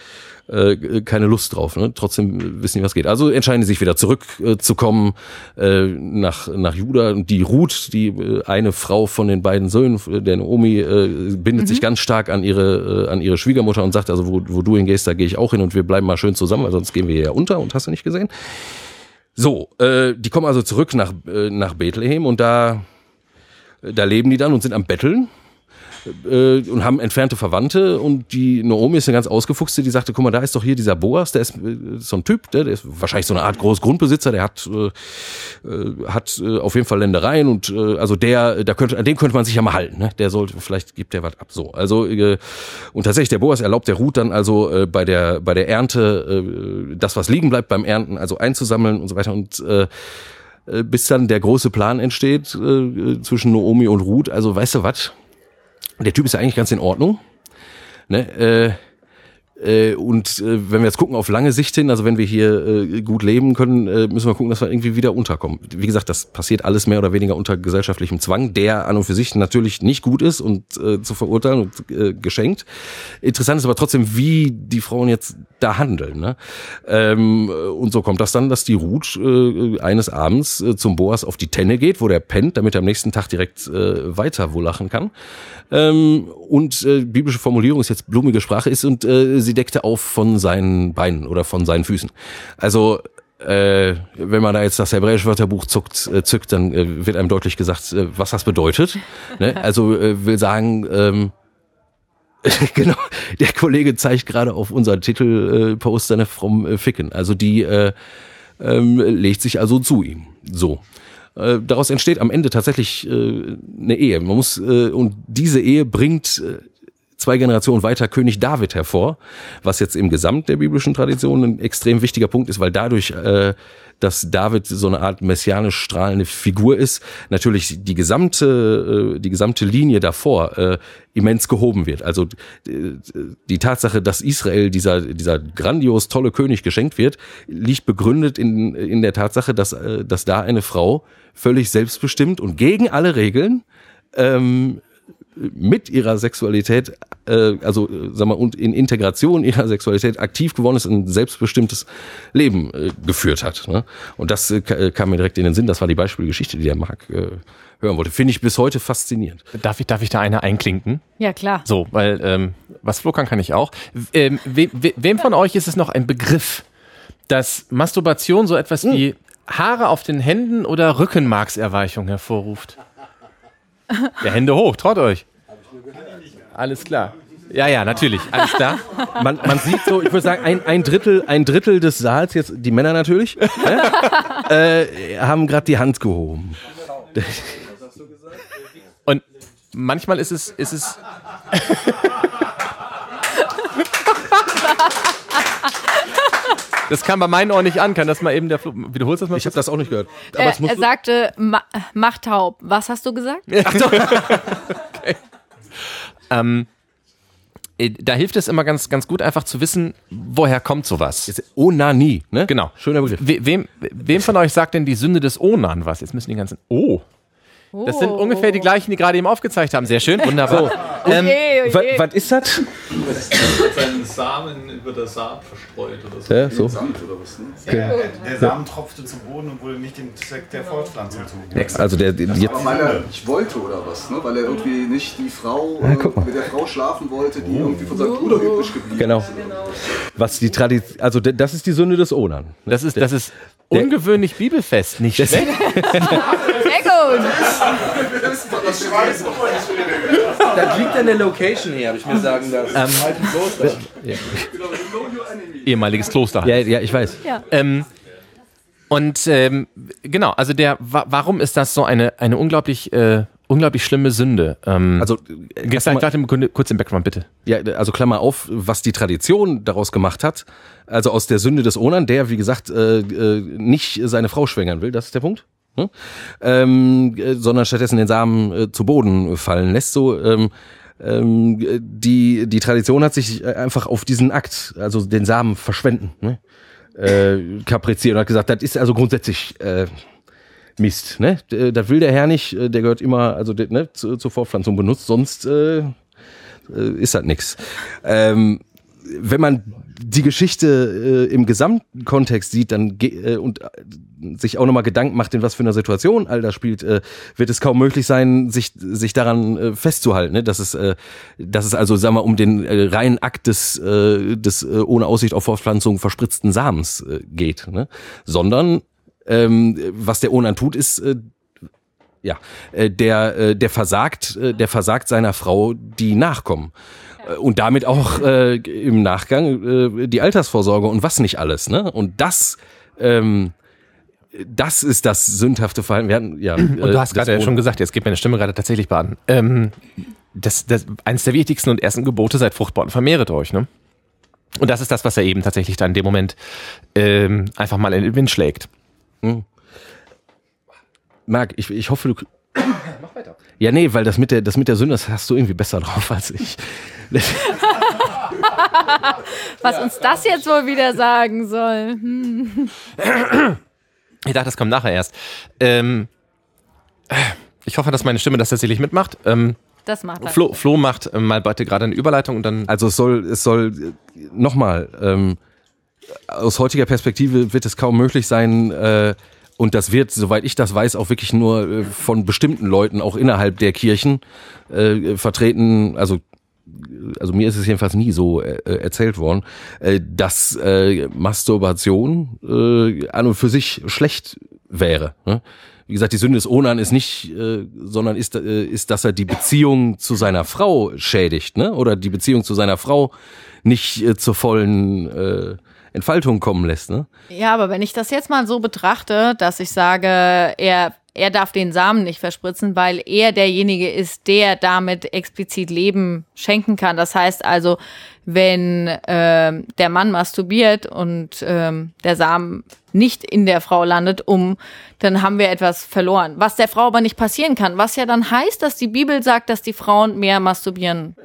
äh, keine Lust drauf. Ne? Trotzdem wissen die, was geht. Also entscheiden sie sich wieder zurückzukommen äh, äh, nach, nach Juda. Und die Ruth, die äh, eine Frau von den beiden Söhnen, der Naomi, äh, bindet mhm. sich ganz stark an ihre, äh, an ihre Schwiegermutter und sagt, also wo, wo du hingehst, da gehe ich auch hin und wir bleiben mal schön zusammen, weil sonst gehen wir ja unter und hast du nicht gesehen. So, äh, die kommen also zurück nach, äh, nach Bethlehem und da, da leben die dann und sind am Betteln äh, und haben entfernte Verwandte und die Naomi ist eine ganz ausgefuchste, die sagte, guck mal, da ist doch hier dieser Boas, der ist äh, so ein Typ, der, der ist wahrscheinlich so eine Art Großgrundbesitzer, der hat, äh, äh, hat äh, auf jeden Fall Ländereien und äh, also der, da könnte, an dem könnte man sich ja mal halten, ne? Der sollte, vielleicht gibt der was ab. So. Also äh, und tatsächlich, der Boas erlaubt der Ruth dann also äh, bei der bei der Ernte äh, das, was liegen bleibt beim Ernten, also einzusammeln und so weiter. Und äh, äh bis dann der große Plan entsteht äh, zwischen Naomi und Ruth. Also weißt du was? Der Typ ist ja eigentlich ganz in Ordnung. Ne? Äh, und äh, wenn wir jetzt gucken auf lange Sicht hin, also wenn wir hier äh, gut leben können, äh, müssen wir gucken, dass wir irgendwie wieder unterkommen. Wie gesagt, das passiert alles mehr oder weniger unter gesellschaftlichem Zwang, der an und für sich natürlich nicht gut ist und äh, zu verurteilen und äh, geschenkt. Interessant ist aber trotzdem, wie die Frauen jetzt da handeln. Ne? Ähm, und so kommt das dann, dass die Ruth äh, eines Abends äh, zum Boas auf die Tenne geht, wo der pennt, damit er am nächsten Tag direkt äh, weiter wohl lachen kann. Ähm, und äh, biblische Formulierung ist jetzt blumige Sprache ist und äh, sie deckte auf von seinen Beinen oder von seinen Füßen. Also äh, wenn man da jetzt das hebräische Wörterbuch zuckt, äh, zückt, dann äh, wird einem deutlich gesagt, äh, was das bedeutet. ne? Also äh, will sagen, ähm, genau, der Kollege zeigt gerade auf unseren Titelposter ne, vom äh, Ficken. Also die äh, ähm, legt sich also zu ihm. So. Daraus entsteht am Ende tatsächlich eine Ehe. Man muss und diese Ehe bringt zwei Generationen weiter König David hervor, was jetzt im Gesamt der biblischen Tradition ein extrem wichtiger Punkt ist, weil dadurch äh, dass David so eine Art messianisch strahlende Figur ist, natürlich die gesamte, äh, die gesamte Linie davor äh, immens gehoben wird. Also die Tatsache, dass Israel dieser, dieser grandios tolle König geschenkt wird, liegt begründet in, in der Tatsache, dass, äh, dass da eine Frau völlig selbstbestimmt und gegen alle Regeln ähm, mit ihrer Sexualität, äh, also äh, sag mal, und in Integration ihrer Sexualität aktiv geworden ist, ein selbstbestimmtes Leben äh, geführt hat. Ne? Und das äh, äh, kam mir direkt in den Sinn. Das war die Beispielgeschichte, die der Marc äh, hören wollte. Finde ich bis heute faszinierend. Darf ich, darf ich da eine einklinken? Ja, klar. So, weil ähm, was Flo kann, kann ich auch. Ähm, we, we, wem von euch ist es noch ein Begriff, dass Masturbation so etwas hm. wie Haare auf den Händen oder Rückenmarkserweichung hervorruft? Der Hände hoch, traut euch. Alles klar. Ja, ja, natürlich. Alles klar. Man, man sieht so, ich würde sagen, ein, ein, Drittel, ein Drittel des Saals, jetzt die Männer natürlich, äh, haben gerade die Hand gehoben. Und manchmal ist es, ist es. Das kam bei meinen Ohren nicht an. Kann das mal eben der Flo wiederholst das mal? Ich habe das auch nicht gehört. Aber er, er sagte, ma mach taub. Was hast du gesagt? Ach so. okay. ähm, äh, da hilft es immer ganz, ganz gut, einfach zu wissen, woher kommt sowas. Onanie, ne? Genau. Schöner Begriff. We wem, wem von euch sagt denn die Sünde des Onan was? Jetzt müssen die ganzen. Oh. Das sind ungefähr die gleichen, die gerade eben aufgezeigt haben. Sehr schön, wunderbar. So, ähm, okay, okay. Was ist das? seinen Samen über der Saat verstreut oder so. Ja, so. Samt oder was, ne? okay. ja, der Samen tropfte zu Boden und wurde nicht dem Zweck der Fortpflanzung zugehört. Also der, der jetzt weil er nicht wollte oder was, ne? Weil er irgendwie nicht die Frau ja, äh, mit der Frau schlafen wollte, die irgendwie von seinem Bruder übrig geblieben genau. ist. Genau. Was die Tradition, also das ist die Sünde des Onan. Das ist, das ist ungewöhnlich bibelfest, nicht schlecht. Sehr gut. Das liegt der Location hier, habe ich mir sagen lassen. Ähm, ja. Ehemaliges Kloster. Ja, ja, ich weiß. Ja. Ähm, und ähm, genau, also der, wa warum ist das so eine, eine unglaublich, äh, unglaublich schlimme Sünde? Ähm, also äh, gestern kurz im Background bitte. Ja, also Klammer auf, was die Tradition daraus gemacht hat. Also aus der Sünde des Onan, der wie gesagt äh, äh, nicht seine Frau schwängern will, das ist der Punkt. Hm? Ähm, äh, sondern stattdessen den Samen äh, zu Boden fallen lässt. So ähm, ähm, die die Tradition hat sich einfach auf diesen Akt, also den Samen verschwenden, ne? äh, kapriziert und hat gesagt, das ist also grundsätzlich äh, Mist. Ne? Das will der Herr nicht. Der gehört immer also ne, zur, Fortpflanzung benutzt, sonst äh, äh ist das nix. Ähm, wenn man die Geschichte äh, im Gesamtkontext sieht dann äh, und äh, sich auch nochmal Gedanken macht, in was für einer Situation all das spielt, äh, wird es kaum möglich sein, sich, sich daran äh, festzuhalten. Ne? Dass, es, äh, dass es also, sagen wir, um den äh, reinen Akt des, äh, des äh, ohne Aussicht auf Fortpflanzung verspritzten Samens äh, geht. Ne? Sondern ähm, was der Onan tut, ist äh, ja, äh, der, äh, der versagt, äh, der versagt seiner Frau die Nachkommen. Äh, Und damit auch äh, im Nachgang äh, die Altersvorsorge und was nicht alles. Ne? Und das, ähm, das ist das sündhafte Verhalten. Wir hatten, ja, und du hast gerade ja schon gesagt, jetzt geht meine Stimme gerade tatsächlich baden. Ähm, das, das, eines der wichtigsten und ersten Gebote seid fruchtbar und vermehret euch. Ne? Und das ist das, was er eben tatsächlich dann in dem Moment ähm, einfach mal in den Wind schlägt. Mhm. Marc, ich, ich hoffe, du. Ja, nee, weil das mit der, das mit der Sünde, das hast du irgendwie besser drauf als ich. Was uns das jetzt wohl wieder sagen soll. Hm. Ich dachte, das kommt nachher erst. Ähm, ich hoffe, dass meine Stimme das tatsächlich mitmacht. Ähm, das macht er. Flo, Flo macht äh, mal bitte gerade eine Überleitung und dann. Also es soll, es soll äh, nochmal, ähm, aus heutiger Perspektive wird es kaum möglich sein, äh, und das wird, soweit ich das weiß, auch wirklich nur äh, von bestimmten Leuten, auch innerhalb der Kirchen, äh, vertreten, also also mir ist es jedenfalls nie so äh, erzählt worden, äh, dass äh, Masturbation äh, an und für sich schlecht wäre. Ne? Wie gesagt, die Sünde des Onan ist nicht, äh, sondern ist, äh, ist, dass er die Beziehung zu seiner Frau schädigt, ne? Oder die Beziehung zu seiner Frau nicht äh, zur vollen äh, Entfaltung kommen lässt. Ne? Ja, aber wenn ich das jetzt mal so betrachte, dass ich sage, er er darf den Samen nicht verspritzen, weil er derjenige ist, der damit explizit Leben schenken kann. Das heißt also, wenn äh, der Mann masturbiert und ähm, der Samen nicht in der Frau landet, um, dann haben wir etwas verloren. Was der Frau aber nicht passieren kann. Was ja dann heißt, dass die Bibel sagt, dass die Frauen mehr masturbieren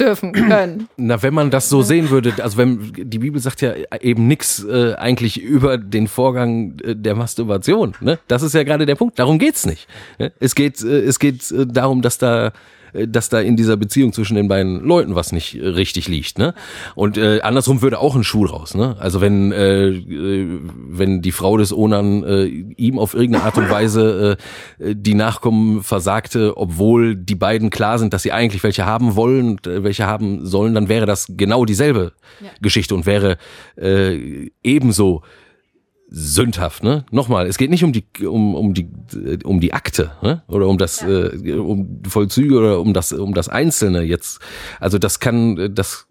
dürfen können. Na, wenn man das so sehen würde, also wenn die Bibel sagt ja eben nichts äh, eigentlich über den Vorgang äh, der Masturbation. Ne? Das ist ja gerade der Punkt. Darum geht's nicht. Ne? Es geht, äh, es geht äh, darum, dass da dass da in dieser Beziehung zwischen den beiden Leuten was nicht äh, richtig liegt. Ne? Und äh, andersrum würde auch ein Schuh raus. Ne? Also wenn äh, äh, wenn die Frau des Onan äh, ihm auf irgendeine Art und Weise äh, die Nachkommen versagte, obwohl die beiden klar sind, dass sie eigentlich welche haben wollen und äh, welche haben sollen, dann wäre das genau dieselbe ja. Geschichte und wäre äh, ebenso sündhaft, ne? Nochmal, es geht nicht um die um um die um die Akte, ne? Oder um das ja. äh, um Vollzüge oder um das um das Einzelne jetzt. Also das kann das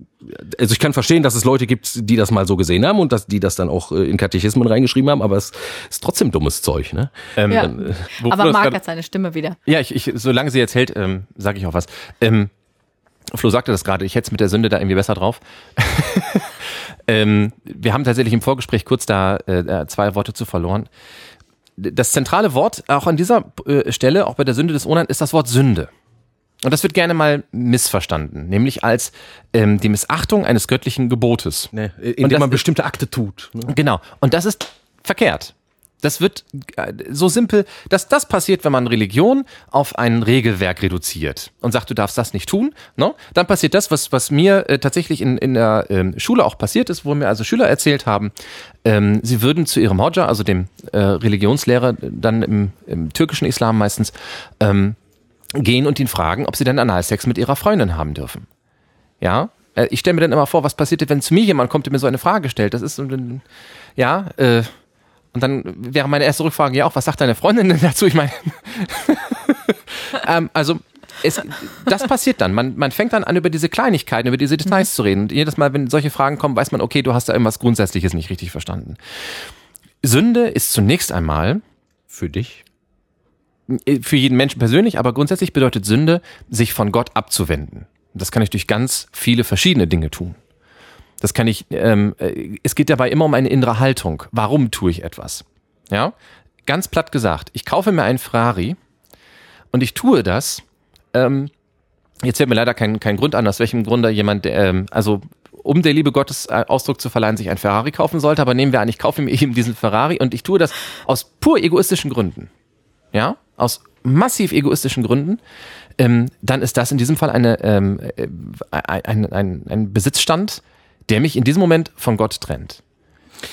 also ich kann verstehen, dass es Leute gibt, die das mal so gesehen haben und dass die das dann auch äh, in Katechismen reingeschrieben haben, aber es ist trotzdem dummes Zeug, ne? Ähm, ja. Äh, aber Marc hat seine Stimme wieder. Ja, ich, ich solange sie jetzt hält, ähm, sage ich auch was. Ähm, Flo sagte das gerade, ich hätte es mit der Sünde da irgendwie besser drauf. ähm, wir haben tatsächlich im Vorgespräch kurz da äh, zwei Worte zu verloren. Das zentrale Wort auch an dieser äh, Stelle, auch bei der Sünde des Onan, ist das Wort Sünde. Und das wird gerne mal missverstanden, nämlich als ähm, die Missachtung eines göttlichen Gebotes. Nee, indem man bestimmte Akte tut. Ne? Genau. Und das ist verkehrt. Das wird äh, so simpel, dass das passiert, wenn man Religion auf ein Regelwerk reduziert und sagt, du darfst das nicht tun. Ne? Dann passiert das, was, was mir äh, tatsächlich in, in der ähm, Schule auch passiert ist, wo mir also Schüler erzählt haben, ähm, sie würden zu ihrem Hodja, also dem äh, Religionslehrer, dann im, im türkischen Islam meistens, ähm, gehen und ihn fragen, ob sie denn Analsex mit ihrer Freundin haben dürfen. Ja, äh, ich stelle mir dann immer vor, was passiert, wenn zu mir jemand kommt, der mir so eine Frage stellt. Das ist so ein, ja, äh, und dann wäre meine erste Rückfrage ja auch, was sagt deine Freundin denn dazu? Ich meine, ähm, also es, das passiert dann. Man, man fängt dann an, über diese Kleinigkeiten, über diese Details zu reden. Und jedes Mal, wenn solche Fragen kommen, weiß man, okay, du hast da irgendwas Grundsätzliches nicht richtig verstanden. Sünde ist zunächst einmal für dich, für jeden Menschen persönlich, aber grundsätzlich bedeutet Sünde, sich von Gott abzuwenden. Das kann ich durch ganz viele verschiedene Dinge tun. Das kann ich, ähm, äh, es geht dabei immer um eine innere Haltung. Warum tue ich etwas? Ja, ganz platt gesagt, ich kaufe mir einen Ferrari und ich tue das, ähm, jetzt fällt mir leider kein, kein Grund an, aus welchem Grunde jemand, ähm, also um der Liebe Gottes äh, Ausdruck zu verleihen, sich ein Ferrari kaufen sollte, aber nehmen wir an, ich kaufe mir eben diesen Ferrari und ich tue das aus pur egoistischen Gründen. Ja, aus massiv egoistischen Gründen, ähm, dann ist das in diesem Fall eine, ähm, äh, ein, ein, ein Besitzstand, der mich in diesem Moment von Gott trennt.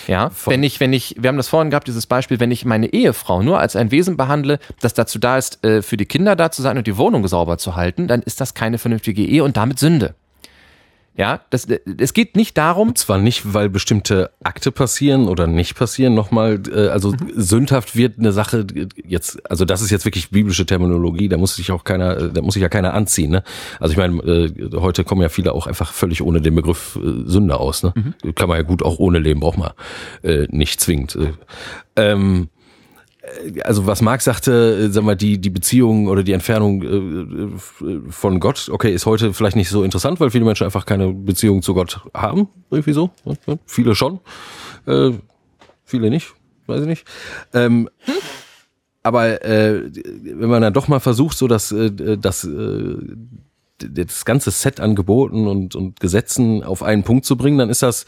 Ja, von wenn ich, wenn ich, wir haben das vorhin gehabt, dieses Beispiel, wenn ich meine Ehefrau nur als ein Wesen behandle, das dazu da ist, äh, für die Kinder da zu sein und die Wohnung sauber zu halten, dann ist das keine vernünftige Ehe und damit Sünde. Ja, das, es geht nicht darum. Und zwar nicht, weil bestimmte Akte passieren oder nicht passieren. Nochmal, äh, also mhm. sündhaft wird eine Sache jetzt, also das ist jetzt wirklich biblische Terminologie. Da muss sich auch keiner, da muss sich ja keiner anziehen. Ne? Also ich meine, äh, heute kommen ja viele auch einfach völlig ohne den Begriff äh, Sünde aus. Ne? Mhm. Kann man ja gut auch ohne leben, braucht man äh, nicht zwingend. Äh, ähm, also was Marc sagte, äh, sag mal, die, die Beziehung oder die Entfernung äh, von Gott, okay, ist heute vielleicht nicht so interessant, weil viele Menschen einfach keine Beziehung zu Gott haben, irgendwie so. Viele schon, äh, viele nicht, weiß ich nicht. Ähm, aber äh, wenn man dann doch mal versucht, so dass äh, das, äh, das ganze Set an Geboten und, und Gesetzen auf einen Punkt zu bringen, dann ist das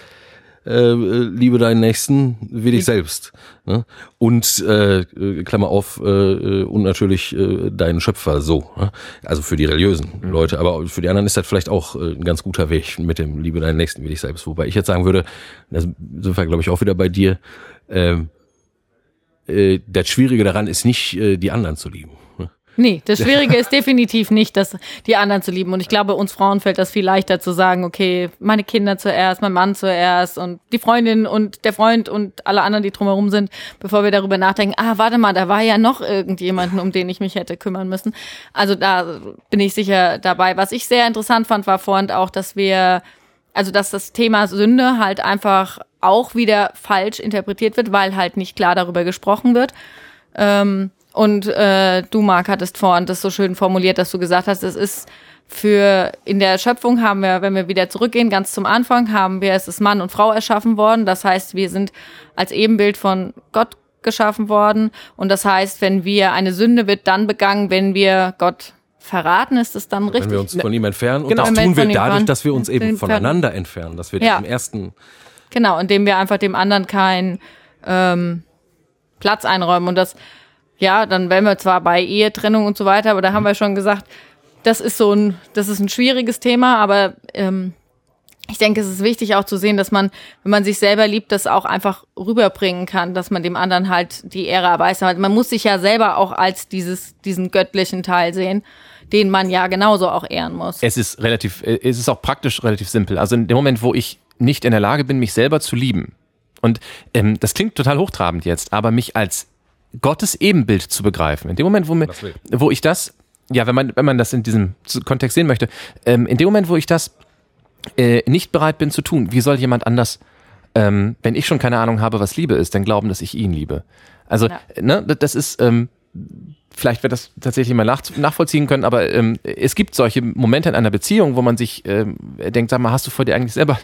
äh, liebe deinen Nächsten wie dich selbst. Ne? Und äh, Klammer auf, äh, und natürlich äh, deinen Schöpfer so. Ne? Also für die religiösen mhm. Leute, aber für die anderen ist das vielleicht auch äh, ein ganz guter Weg mit dem Liebe deinen Nächsten wie dich selbst. Wobei ich jetzt sagen würde, da sind wir, glaube ich, auch wieder bei dir, ähm, äh, das Schwierige daran ist nicht, äh, die anderen zu lieben. Nee, das Schwierige ist definitiv nicht, das, die anderen zu lieben. Und ich glaube, uns Frauen fällt das viel leichter zu sagen, okay, meine Kinder zuerst, mein Mann zuerst und die Freundin und der Freund und alle anderen, die drumherum sind, bevor wir darüber nachdenken, ah, warte mal, da war ja noch irgendjemanden, um den ich mich hätte kümmern müssen. Also da bin ich sicher dabei. Was ich sehr interessant fand, war vorhin auch, dass wir, also dass das Thema Sünde halt einfach auch wieder falsch interpretiert wird, weil halt nicht klar darüber gesprochen wird. Ähm, und äh, du, Marc, hattest vorhin das so schön formuliert, dass du gesagt hast, es ist für in der Schöpfung haben wir, wenn wir wieder zurückgehen, ganz zum Anfang, haben wir, es ist Mann und Frau erschaffen worden. Das heißt, wir sind als Ebenbild von Gott geschaffen worden. Und das heißt, wenn wir eine Sünde wird dann begangen, wenn wir Gott verraten, ist es dann richtig. Wenn wir uns von ihm entfernen. Und genau. das tun wir dadurch, dass wir uns eben voneinander entfernen, dass wir ja. dem ersten. Genau, indem wir einfach dem anderen keinen ähm, Platz einräumen. Und das ja, dann wären wir zwar bei Ehetrennung und so weiter, aber da haben wir schon gesagt, das ist so ein, das ist ein schwieriges Thema, aber ähm, ich denke, es ist wichtig auch zu sehen, dass man, wenn man sich selber liebt, das auch einfach rüberbringen kann, dass man dem anderen halt die Ehre erweist. Man muss sich ja selber auch als dieses, diesen göttlichen Teil sehen, den man ja genauso auch ehren muss. Es ist relativ, es ist auch praktisch relativ simpel. Also in dem Moment, wo ich nicht in der Lage bin, mich selber zu lieben, und ähm, das klingt total hochtrabend jetzt, aber mich als Gottes Ebenbild zu begreifen. In dem Moment, wo, mir, wo ich das, ja, wenn man, wenn man das in diesem Kontext sehen möchte, ähm, in dem Moment, wo ich das äh, nicht bereit bin zu tun, wie soll jemand anders, ähm, wenn ich schon keine Ahnung habe, was Liebe ist, dann glauben, dass ich ihn liebe. Also, ja. ne, das ist, ähm, vielleicht wird das tatsächlich mal nach, nachvollziehen können, aber ähm, es gibt solche Momente in einer Beziehung, wo man sich ähm, denkt, sag mal, hast du vor dir eigentlich selber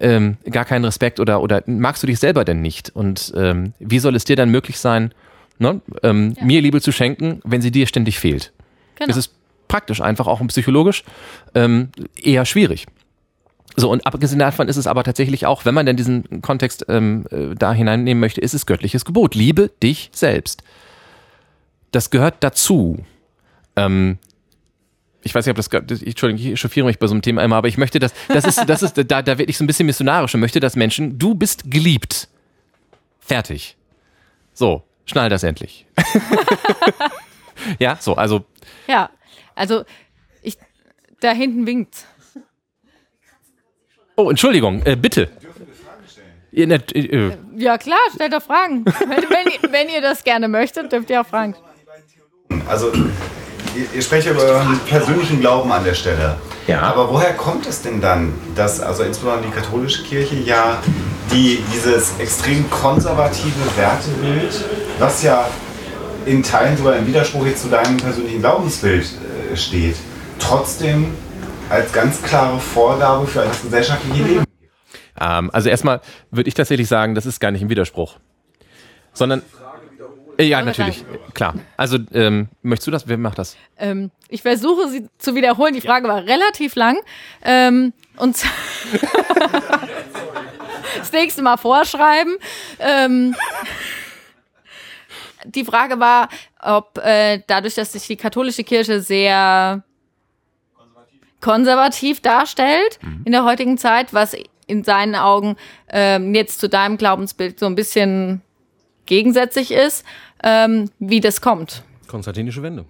ähm, gar keinen Respekt oder, oder magst du dich selber denn nicht? Und ähm, wie soll es dir dann möglich sein, ne, ähm, ja. mir Liebe zu schenken, wenn sie dir ständig fehlt. Genau. Das ist praktisch einfach auch psychologisch ähm, eher schwierig. So, und abgesehen davon ist es aber tatsächlich auch, wenn man denn diesen Kontext ähm, äh, da hineinnehmen möchte, ist es göttliches Gebot. Liebe dich selbst. Das gehört dazu. Ähm, ich weiß nicht, ob das, ich, Entschuldigung, ich chauffiere mich bei so einem Thema einmal, aber ich möchte, dass, das ist, das ist, da, da werde ich so ein bisschen missionarisch und möchte, dass Menschen, du bist geliebt. Fertig. So schnall das endlich. ja, so, also. Ja, also ich, da hinten winkt. Oh, Entschuldigung, äh, bitte. Äh, äh, ja klar, stellt doch Fragen. wenn, wenn, wenn, ihr das gerne möchtet, dürft ihr auch fragen. Also, ihr, ihr sprecht über euren persönlichen Glauben an der Stelle. Ja. Aber woher kommt es denn dann, dass also insbesondere die katholische Kirche ja die, dieses extrem konservative Wertebild, was ja in Teilen sogar im Widerspruch jetzt zu deinem persönlichen Glaubensbild äh, steht, trotzdem als ganz klare Vorgabe für das gesellschaftliche Leben. Ähm, also erstmal würde ich tatsächlich sagen, das ist gar nicht im Widerspruch, sondern ja, natürlich, klar. Also ähm, möchtest du das? Wer macht das? Ähm, ich versuche sie zu wiederholen. Die Frage war relativ lang. Ähm, und das nächste Mal vorschreiben. Ähm, die Frage war, ob äh, dadurch, dass sich die katholische Kirche sehr konservativ, konservativ darstellt mhm. in der heutigen Zeit, was in seinen Augen ähm, jetzt zu deinem Glaubensbild so ein bisschen gegensätzlich ist, ähm, wie das kommt. Konstantinische Wende.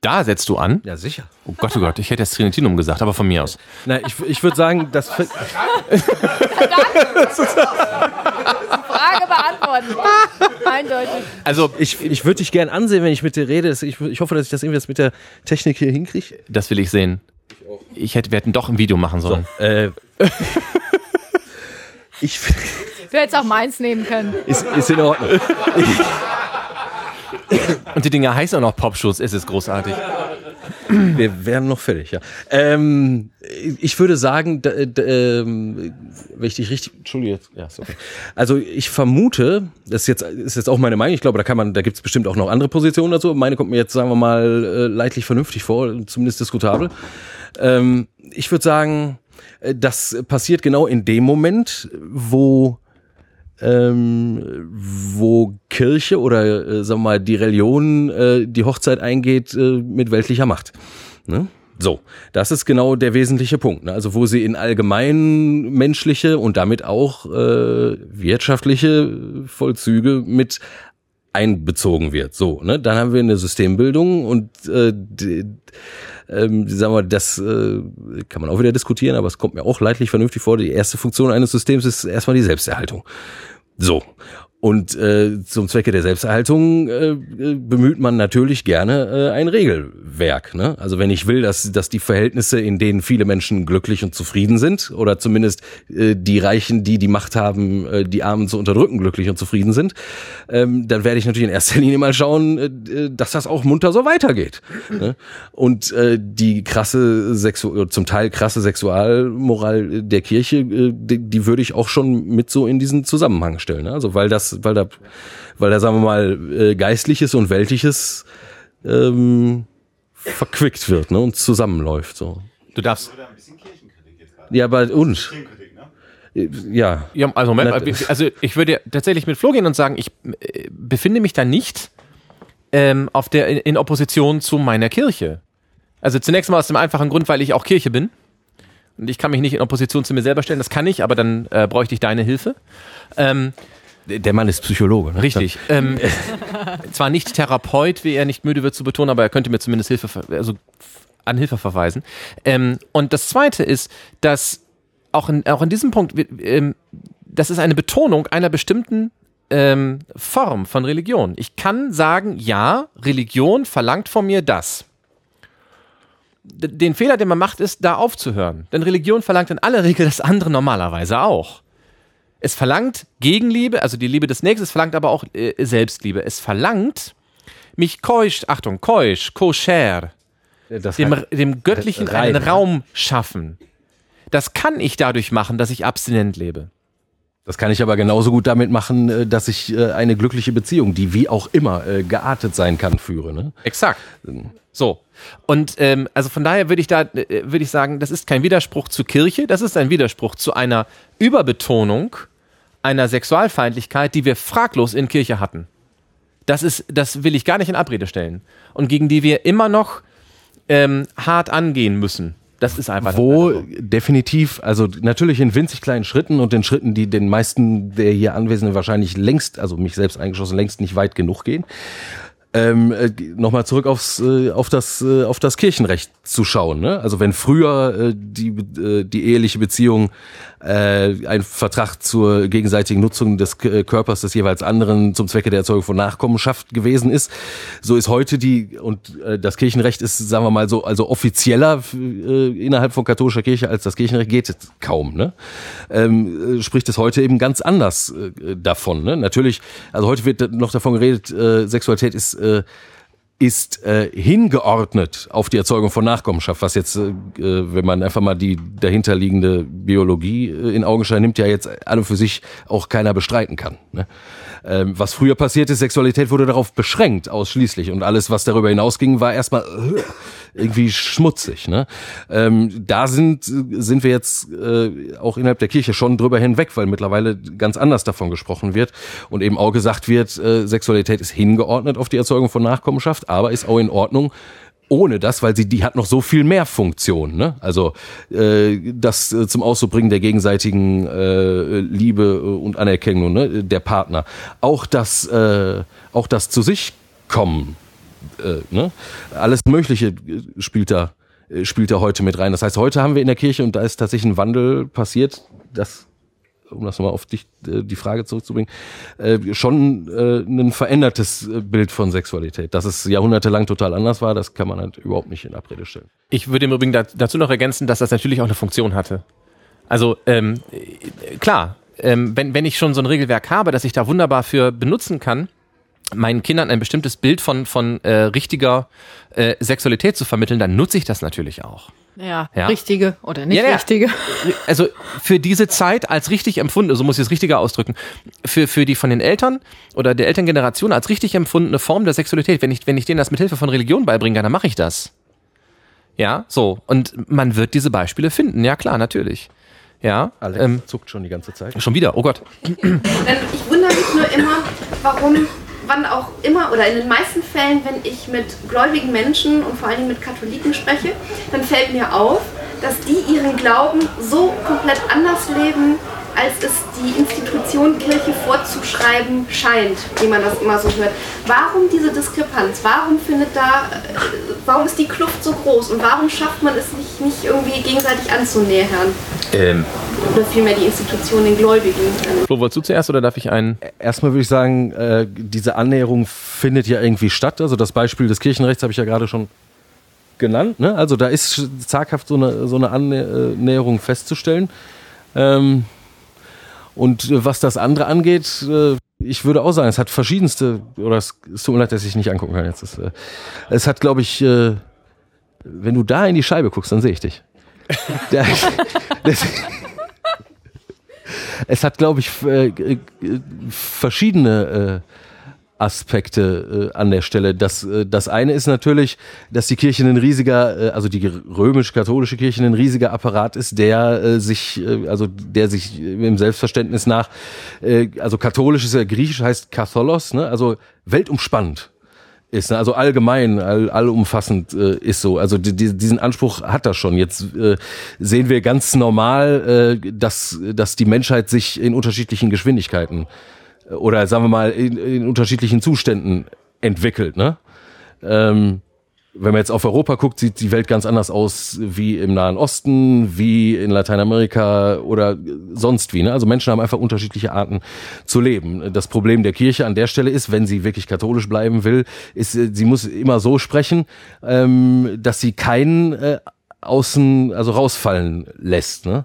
Da setzt du an? Ja, sicher. Oh Gott, oh Gott, ich hätte das Trinitinum gesagt, aber von mir aus. Na, ich, ich würde sagen, das. Frage beantworten. Eindeutig. Also, ich, ich würde dich gern ansehen, wenn ich mit dir rede. Ich, ich hoffe, dass ich das irgendwie mit der Technik hier hinkriege. Das will ich sehen. Ich hätte, wir hätten doch ein Video machen sollen. So, äh, ich. Du hättest auch meins nehmen können. Ist, ist in Ordnung. Und die Dinger heißen auch noch Popschuss. Es ist großartig. Wir werden noch fertig, ja. Ähm, ich würde sagen, da, da, ähm, wenn ich dich richtig, Entschuldige, ja, ist okay. Also ich vermute, das ist jetzt, ist jetzt auch meine Meinung, ich glaube, da kann man, da gibt es bestimmt auch noch andere Positionen dazu. Meine kommt mir jetzt, sagen wir mal, äh, leidlich vernünftig vor, zumindest diskutabel. Ähm, ich würde sagen, äh, das passiert genau in dem Moment, wo ähm, wo Kirche oder äh, sagen wir mal die Religion äh, die Hochzeit eingeht äh, mit weltlicher Macht. Ne? So, das ist genau der wesentliche Punkt. Ne? Also wo sie in allgemein menschliche und damit auch äh, wirtschaftliche Vollzüge mit einbezogen wird. So, ne? Dann haben wir eine Systembildung und äh, die, ähm, sagen wir, das äh, kann man auch wieder diskutieren, aber es kommt mir auch leidlich vernünftig vor. Die erste Funktion eines Systems ist erstmal die Selbsterhaltung. So. Und äh, zum Zwecke der Selbsterhaltung äh, bemüht man natürlich gerne äh, ein Regelwerk. Ne? Also wenn ich will, dass, dass die Verhältnisse, in denen viele Menschen glücklich und zufrieden sind, oder zumindest äh, die Reichen, die die Macht haben, äh, die Armen zu unterdrücken, glücklich und zufrieden sind, ähm, dann werde ich natürlich in erster Linie mal schauen, äh, dass das auch munter so weitergeht. Ne? Und äh, die krasse Sexu zum Teil krasse Sexualmoral der Kirche, äh, die, die würde ich auch schon mit so in diesen Zusammenhang stellen. Ne? Also weil das weil da, weil da sagen wir mal äh, geistliches und weltliches ähm, verquickt wird ne, und zusammenläuft so. Du darfst. Ja, bei uns. Ja. ja. Also Moment, also ich würde tatsächlich mit Flo gehen und sagen, ich äh, befinde mich da nicht ähm, auf der in Opposition zu meiner Kirche. Also zunächst mal aus dem einfachen Grund, weil ich auch Kirche bin. Und ich kann mich nicht in Opposition zu mir selber stellen, das kann ich, aber dann äh, bräuchte ich deine Hilfe. Ähm, der Mann ist Psychologe. Ne? Richtig. Ähm, zwar nicht Therapeut, wie er nicht müde wird zu betonen, aber er könnte mir zumindest Hilfe, also an Hilfe verweisen. Ähm, und das Zweite ist, dass auch in, auch in diesem Punkt, ähm, das ist eine Betonung einer bestimmten ähm, Form von Religion. Ich kann sagen, ja, Religion verlangt von mir das. Den Fehler, den man macht, ist, da aufzuhören. Denn Religion verlangt in aller Regel das andere normalerweise auch. Es verlangt Gegenliebe, also die Liebe des Nächsten, es verlangt aber auch äh, Selbstliebe. Es verlangt mich keusch, Achtung, keusch, koscher, dem, dem Göttlichen rein. einen Raum schaffen. Das kann ich dadurch machen, dass ich abstinent lebe. Das kann ich aber genauso gut damit machen, äh, dass ich äh, eine glückliche Beziehung, die wie auch immer äh, geartet sein kann, führe. Ne? Exakt. Ähm. So. Und ähm, also von daher würde ich da würde ich sagen, das ist kein Widerspruch zur Kirche, das ist ein Widerspruch zu einer Überbetonung einer Sexualfeindlichkeit, die wir fraglos in Kirche hatten. Das ist, das will ich gar nicht in Abrede stellen. Und gegen die wir immer noch ähm, hart angehen müssen. Das ist einfach. Wo definitiv, also natürlich in winzig kleinen Schritten und den Schritten, die den meisten der hier Anwesenden wahrscheinlich längst, also mich selbst eingeschlossen, längst nicht weit genug gehen. Ähm, äh, Nochmal zurück aufs, äh, auf, das, äh, auf das Kirchenrecht zu schauen. Ne? Also wenn früher äh, die, äh, die eheliche Beziehung äh, ein Vertrag zur gegenseitigen Nutzung des K Körpers des jeweils anderen zum Zwecke der Erzeugung von Nachkommenschaft gewesen ist, so ist heute die, und äh, das Kirchenrecht ist, sagen wir mal so, also offizieller äh, innerhalb von katholischer Kirche als das Kirchenrecht geht kaum. Ne? Ähm, äh, spricht es heute eben ganz anders äh, davon. Ne? Natürlich, also heute wird noch davon geredet, äh, Sexualität ist äh, ist äh, hingeordnet auf die Erzeugung von Nachkommenschaft, was jetzt, äh, wenn man einfach mal die dahinterliegende Biologie äh, in Augenschein nimmt, ja jetzt alle für sich auch keiner bestreiten kann. Ne? Ähm, was früher passiert ist, Sexualität wurde darauf beschränkt ausschließlich und alles, was darüber hinausging, war erstmal äh, irgendwie schmutzig. Ne? Ähm, da sind, sind wir jetzt äh, auch innerhalb der Kirche schon drüber hinweg, weil mittlerweile ganz anders davon gesprochen wird und eben auch gesagt wird, äh, Sexualität ist hingeordnet auf die Erzeugung von Nachkommenschaft, aber ist auch in Ordnung, ohne das, weil sie die hat noch so viel mehr Funktion. Ne? Also äh, das äh, zum Ausdruck bringen der gegenseitigen äh, Liebe und Anerkennung ne? der Partner. Auch das, äh, auch das zu sich kommen äh, ne? alles Mögliche spielt da spielt da heute mit rein. Das heißt, heute haben wir in der Kirche und da ist tatsächlich ein Wandel passiert, das um das nochmal auf dich die Frage zurückzubringen, schon ein verändertes Bild von Sexualität. Dass es jahrhundertelang total anders war, das kann man halt überhaupt nicht in Abrede stellen. Ich würde im Übrigen dazu noch ergänzen, dass das natürlich auch eine Funktion hatte. Also ähm, klar, ähm, wenn, wenn ich schon so ein Regelwerk habe, das ich da wunderbar für benutzen kann, meinen Kindern ein bestimmtes Bild von, von äh, richtiger äh, Sexualität zu vermitteln, dann nutze ich das natürlich auch. Ja, ja, richtige oder nicht ja, ja. richtige. Also für diese Zeit als richtig empfunden, so muss ich es richtiger ausdrücken, für, für die von den Eltern oder der Elterngeneration als richtig empfundene Form der Sexualität, wenn ich, wenn ich denen das mit Hilfe von Religion beibringen kann, dann mache ich das. Ja, so. Und man wird diese Beispiele finden, ja klar, natürlich. Ja. Alex ähm, zuckt schon die ganze Zeit. Schon wieder, oh Gott. Ich wundere mich nur immer, warum, wann auch immer oder in den meisten Fällen, wenn ich mit gläubigen Menschen und vor allen Dingen mit Katholiken spreche, dann fällt mir auf, dass die ihren Glauben so komplett anders leben, als es die Institution Kirche vorzuschreiben scheint, wie man das immer so hört. Warum diese Diskrepanz? Warum findet da, äh, warum ist die Kluft so groß und warum schafft man es nicht, nicht irgendwie gegenseitig anzunähern? Ähm. Oder vielmehr die Institution den Gläubigen. Flo, wolltest du zuerst oder darf ich einen? Erstmal würde ich sagen, äh, diese Annäherung findet ja irgendwie statt. Also das Beispiel des Kirchenrechts habe ich ja gerade schon genannt. Ne? Also da ist zaghaft so eine, so eine Annäherung festzustellen. Ähm, und äh, was das andere angeht, äh, ich würde auch sagen, es hat verschiedenste, oder es, es tut mir leid, dass ich nicht angucken kann jetzt. Es, äh, es hat, glaube ich, wenn du da in die Scheibe guckst, dann sehe ich dich. es hat, glaube ich, verschiedene äh, Aspekte äh, an der Stelle. Das, äh, das eine ist natürlich, dass die Kirche ein riesiger, äh, also die römisch-katholische Kirche ein riesiger Apparat ist, der äh, sich, äh, also der sich im Selbstverständnis nach, äh, also katholisch ist ja griechisch, heißt Katholos, ne? also weltumspannend ist, ne? also allgemein, all, allumfassend äh, ist so. Also die, die, diesen Anspruch hat er schon. Jetzt äh, sehen wir ganz normal, äh, dass, dass die Menschheit sich in unterschiedlichen Geschwindigkeiten oder sagen wir mal in, in unterschiedlichen Zuständen entwickelt. Ne? Ähm, wenn man jetzt auf Europa guckt, sieht die Welt ganz anders aus wie im Nahen Osten, wie in Lateinamerika oder sonst wie. Ne? Also Menschen haben einfach unterschiedliche Arten zu leben. Das Problem der Kirche an der Stelle ist, wenn sie wirklich katholisch bleiben will, ist, äh, sie muss immer so sprechen, ähm, dass sie keinen äh, außen, also rausfallen lässt. Ne?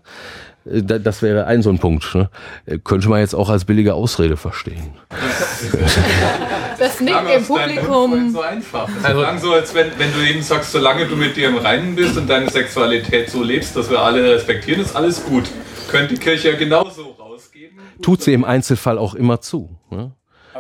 Äh, das wäre ein so ein Punkt. Ne? Äh, könnte man jetzt auch als billige Ausrede verstehen. Das Nicken im Publikum. So einfach. Das also, so, als wenn, wenn du eben sagst, solange du mit dir im Reinen bist und deine Sexualität so lebst, dass wir alle respektieren, ist alles gut. Könnte die Kirche ja genauso rausgeben. Tut sie im Einzelfall auch immer zu. Ne?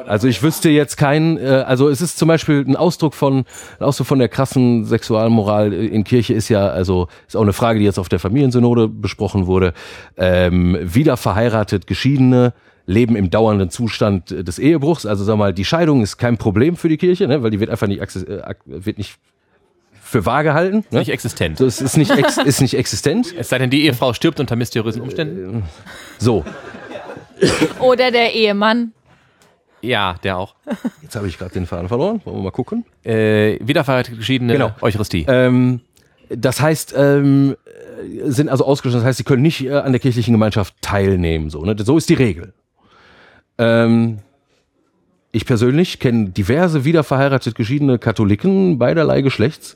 Also ich wüsste jetzt keinen, äh, also es ist zum Beispiel ein Ausdruck von, ein Ausdruck von der krassen Sexualmoral in Kirche ist ja, also ist auch eine Frage, die jetzt auf der Familiensynode besprochen wurde. Ähm, wieder verheiratet, Geschiedene leben im dauernden Zustand des Ehebruchs. Also sag mal, die Scheidung ist kein Problem für die Kirche, ne, weil die wird einfach nicht, äh, wird nicht für wahr gehalten. Ne? Nicht existent. So, es ist nicht, ex, ist nicht existent. Es sei denn, die Ehefrau stirbt unter mysteriösen Umständen. So. Oder der Ehemann. Ja, der auch. Jetzt habe ich gerade den Faden verloren. Wollen wir mal gucken? Äh, wiederverheiratet geschiedene genau. Eucharistie. Ähm, das heißt, ähm, sind also ausgeschlossen. Das heißt, sie können nicht äh, an der kirchlichen Gemeinschaft teilnehmen. So, ne? so ist die Regel. Ähm, ich persönlich kenne diverse wiederverheiratet geschiedene Katholiken beiderlei Geschlechts.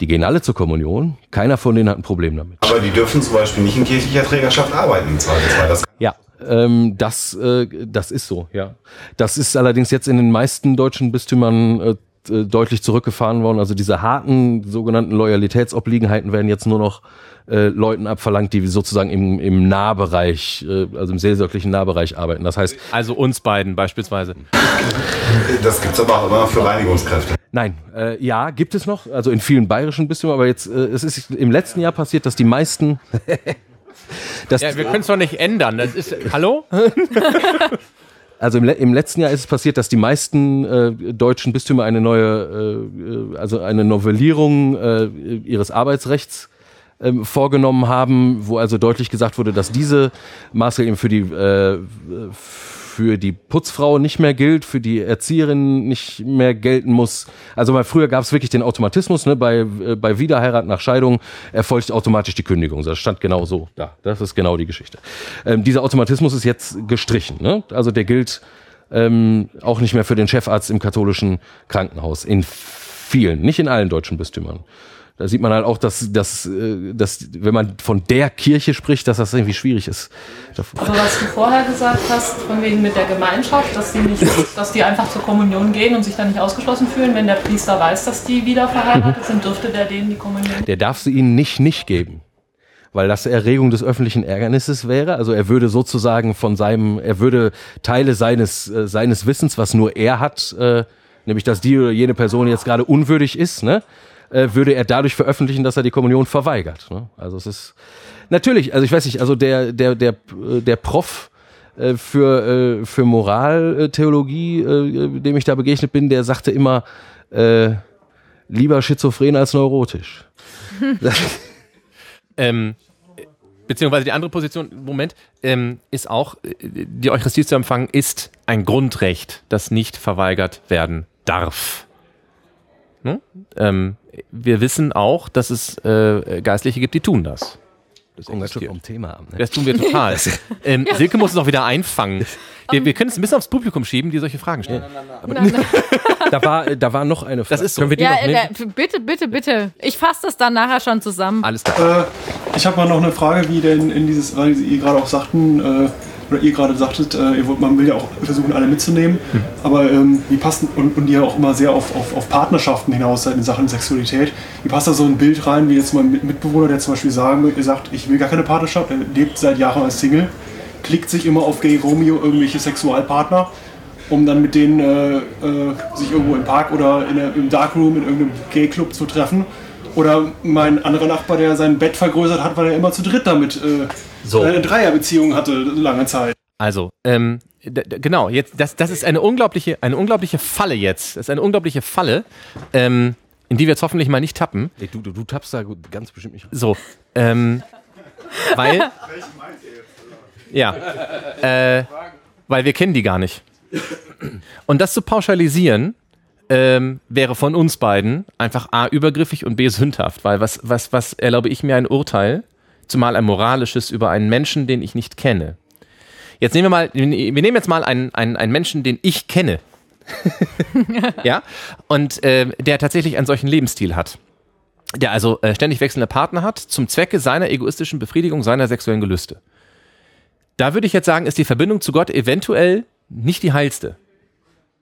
Die gehen alle zur Kommunion. Keiner von denen hat ein Problem damit. Aber die dürfen zum Beispiel nicht in kirchlicher Trägerschaft arbeiten im Zweifelsfall. Das ja, ähm, das, äh, das ist so, ja. Das ist allerdings jetzt in den meisten deutschen Bistümern äh, äh, deutlich zurückgefahren worden. Also diese harten sogenannten Loyalitätsobliegenheiten werden jetzt nur noch äh, Leuten abverlangt, die sozusagen im, im Nahbereich, äh, also im seelsorglichen Nahbereich arbeiten. Das heißt. Also uns beiden beispielsweise. Das gibt's aber auch immer für Reinigungskräfte. Nein, äh, ja, gibt es noch, also in vielen bayerischen Bistümern, aber jetzt, äh, es ist im letzten Jahr passiert, dass die meisten Das ja, wir können es doch nicht ändern. Das ist, hallo? Also im, im, letzten Jahr ist es passiert, dass die meisten äh, deutschen Bistümer eine neue, äh, also eine Novellierung äh, ihres Arbeitsrechts ähm, vorgenommen haben, wo also deutlich gesagt wurde, dass diese Maßregeln für die äh, für die Putzfrau nicht mehr gilt, für die Erzieherin nicht mehr gelten muss. Also mal früher gab es wirklich den Automatismus, ne? bei, äh, bei Wiederheirat nach Scheidung erfolgt automatisch die Kündigung. Das stand genau so da. Das ist genau die Geschichte. Ähm, dieser Automatismus ist jetzt gestrichen. Ne? Also der gilt ähm, auch nicht mehr für den Chefarzt im katholischen Krankenhaus. In vielen, nicht in allen deutschen Bistümern da sieht man halt auch, dass, dass, äh, dass wenn man von der Kirche spricht, dass das irgendwie schwierig ist. Aber was du vorher gesagt hast, von wegen mit der Gemeinschaft, dass die, nicht, dass die einfach zur Kommunion gehen und sich dann nicht ausgeschlossen fühlen, wenn der Priester weiß, dass die wieder verheiratet sind, dürfte der denen die Kommunion Der darf sie ihnen nicht nicht geben weil das Erregung des öffentlichen Ärgernisses wäre. Also er würde sozusagen von seinem, er würde Teile seines, äh, seines Wissens, was nur er hat, äh, nämlich dass die oder jene Person jetzt gerade unwürdig ist, ne, äh, würde er dadurch veröffentlichen, dass er die Kommunion verweigert. Ne? Also es ist natürlich, also ich weiß nicht, also der der der der Prof äh, für äh, für Moraltheologie, äh, dem ich da begegnet bin, der sagte immer äh, lieber schizophren als neurotisch. ähm, beziehungsweise die andere Position, Moment, ähm, ist auch, äh, die Eucharistie zu empfangen, ist ein Grundrecht, das nicht verweigert werden darf. Ne? Ähm, wir wissen auch, dass es äh, Geistliche gibt, die tun das. Das kommt schon vom Thema an. Ne? Das tun wir total. ähm, Silke muss es auch wieder einfangen. Wir, wir können es ein bisschen aufs Publikum schieben, die solche Fragen stellen. Nein, nein, nein, da, war, da war noch eine Frage. Das ist so. Können wir die ja, noch äh, bitte, bitte, bitte. Ich fasse das dann nachher schon zusammen. Alles klar. Äh, ich habe mal noch eine Frage, wie denn in dieses, weil Sie gerade auch sagten, äh, oder ihr gerade sagtet, äh, man will ja auch versuchen, alle mitzunehmen, mhm. aber ähm, wie passt, und, und ihr auch immer sehr auf, auf, auf Partnerschaften hinaus seid in Sachen Sexualität, wie passt da so ein Bild rein, wie jetzt mal ein Mitbewohner, der zum Beispiel sagen, sagt, ich will gar keine Partnerschaft, er lebt seit Jahren als Single, klickt sich immer auf Gay Romeo irgendwelche Sexualpartner, um dann mit denen äh, äh, sich irgendwo im Park oder in der, im Darkroom in irgendeinem Gay-Club zu treffen. Oder mein anderer Nachbar, der sein Bett vergrößert hat, weil er immer zu dritt damit äh, so. eine Dreierbeziehung hatte lange Zeit. Also, ähm, genau, jetzt, das, das ist eine unglaubliche, eine unglaubliche Falle jetzt. Das ist eine unglaubliche Falle, ähm, in die wir jetzt hoffentlich mal nicht tappen. Nee, du, du, du tappst da ganz bestimmt nicht. So, ähm, weil. Ja, äh, weil wir kennen die gar nicht. Und das zu pauschalisieren, ähm, wäre von uns beiden einfach A, übergriffig und B, sündhaft, weil was, was, was erlaube ich mir ein Urteil, zumal ein moralisches über einen Menschen, den ich nicht kenne. Jetzt nehmen wir mal, wir nehmen jetzt mal einen, einen, einen Menschen, den ich kenne. ja, und äh, der tatsächlich einen solchen Lebensstil hat. Der also äh, ständig wechselnde Partner hat, zum Zwecke seiner egoistischen Befriedigung seiner sexuellen Gelüste. Da würde ich jetzt sagen, ist die Verbindung zu Gott eventuell nicht die heilste.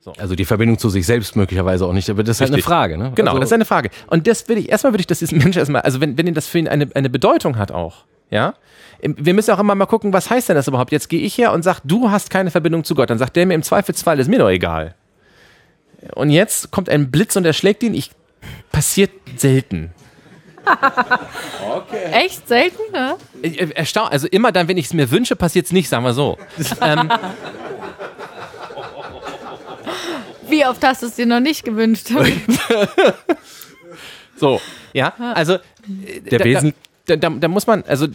So. Also die Verbindung zu sich selbst möglicherweise auch nicht, aber das ist halt eine Frage, ne? Genau, also das ist eine Frage. Und das will ich, erstmal würde ich, dass diesen Mensch erstmal, also wenn, wenn ihn das für ihn eine, eine Bedeutung hat auch, ja, wir müssen auch immer mal gucken, was heißt denn das überhaupt? Jetzt gehe ich her und sage, du hast keine Verbindung zu Gott. Dann sagt der mir im Zweifelsfall, ist mir doch egal. Und jetzt kommt ein Blitz und erschlägt ihn. Ich, passiert selten. okay. Echt selten, ne? Erstaunt. Also immer dann, wenn ich es mir wünsche, passiert es nicht, sagen wir so. ähm, Wie oft hast du es dir noch nicht gewünscht? so, ja, also der da, Wesen. Da, da, da, muss man, also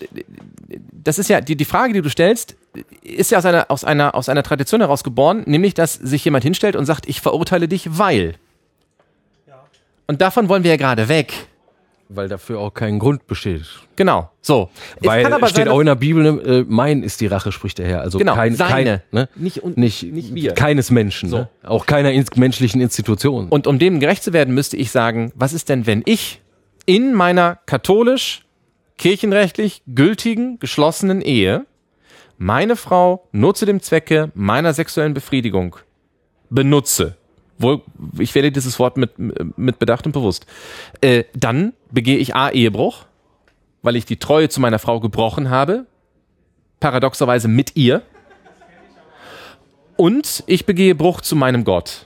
das ist ja die, die Frage, die du stellst, ist ja aus einer, aus, einer, aus einer Tradition heraus geboren, nämlich, dass sich jemand hinstellt und sagt, ich verurteile dich, weil. Und davon wollen wir ja gerade weg. Weil dafür auch kein Grund besteht. Genau, so. Weil es steht sein, auch in der Bibel, ne, äh, mein ist die Rache, spricht der Herr. Also genau, kein, seine. Kein, ne? nicht, und, nicht, nicht wir. Keines Menschen, so. ne? auch keiner in, menschlichen Institution. Und um dem gerecht zu werden, müsste ich sagen, was ist denn, wenn ich in meiner katholisch, kirchenrechtlich gültigen, geschlossenen Ehe meine Frau nur zu dem Zwecke meiner sexuellen Befriedigung benutze? Wohl, ich wähle dieses Wort mit, mit Bedacht und bewusst, äh, dann begehe ich A, Ehebruch, weil ich die Treue zu meiner Frau gebrochen habe, paradoxerweise mit ihr, und ich begehe Bruch zu meinem Gott.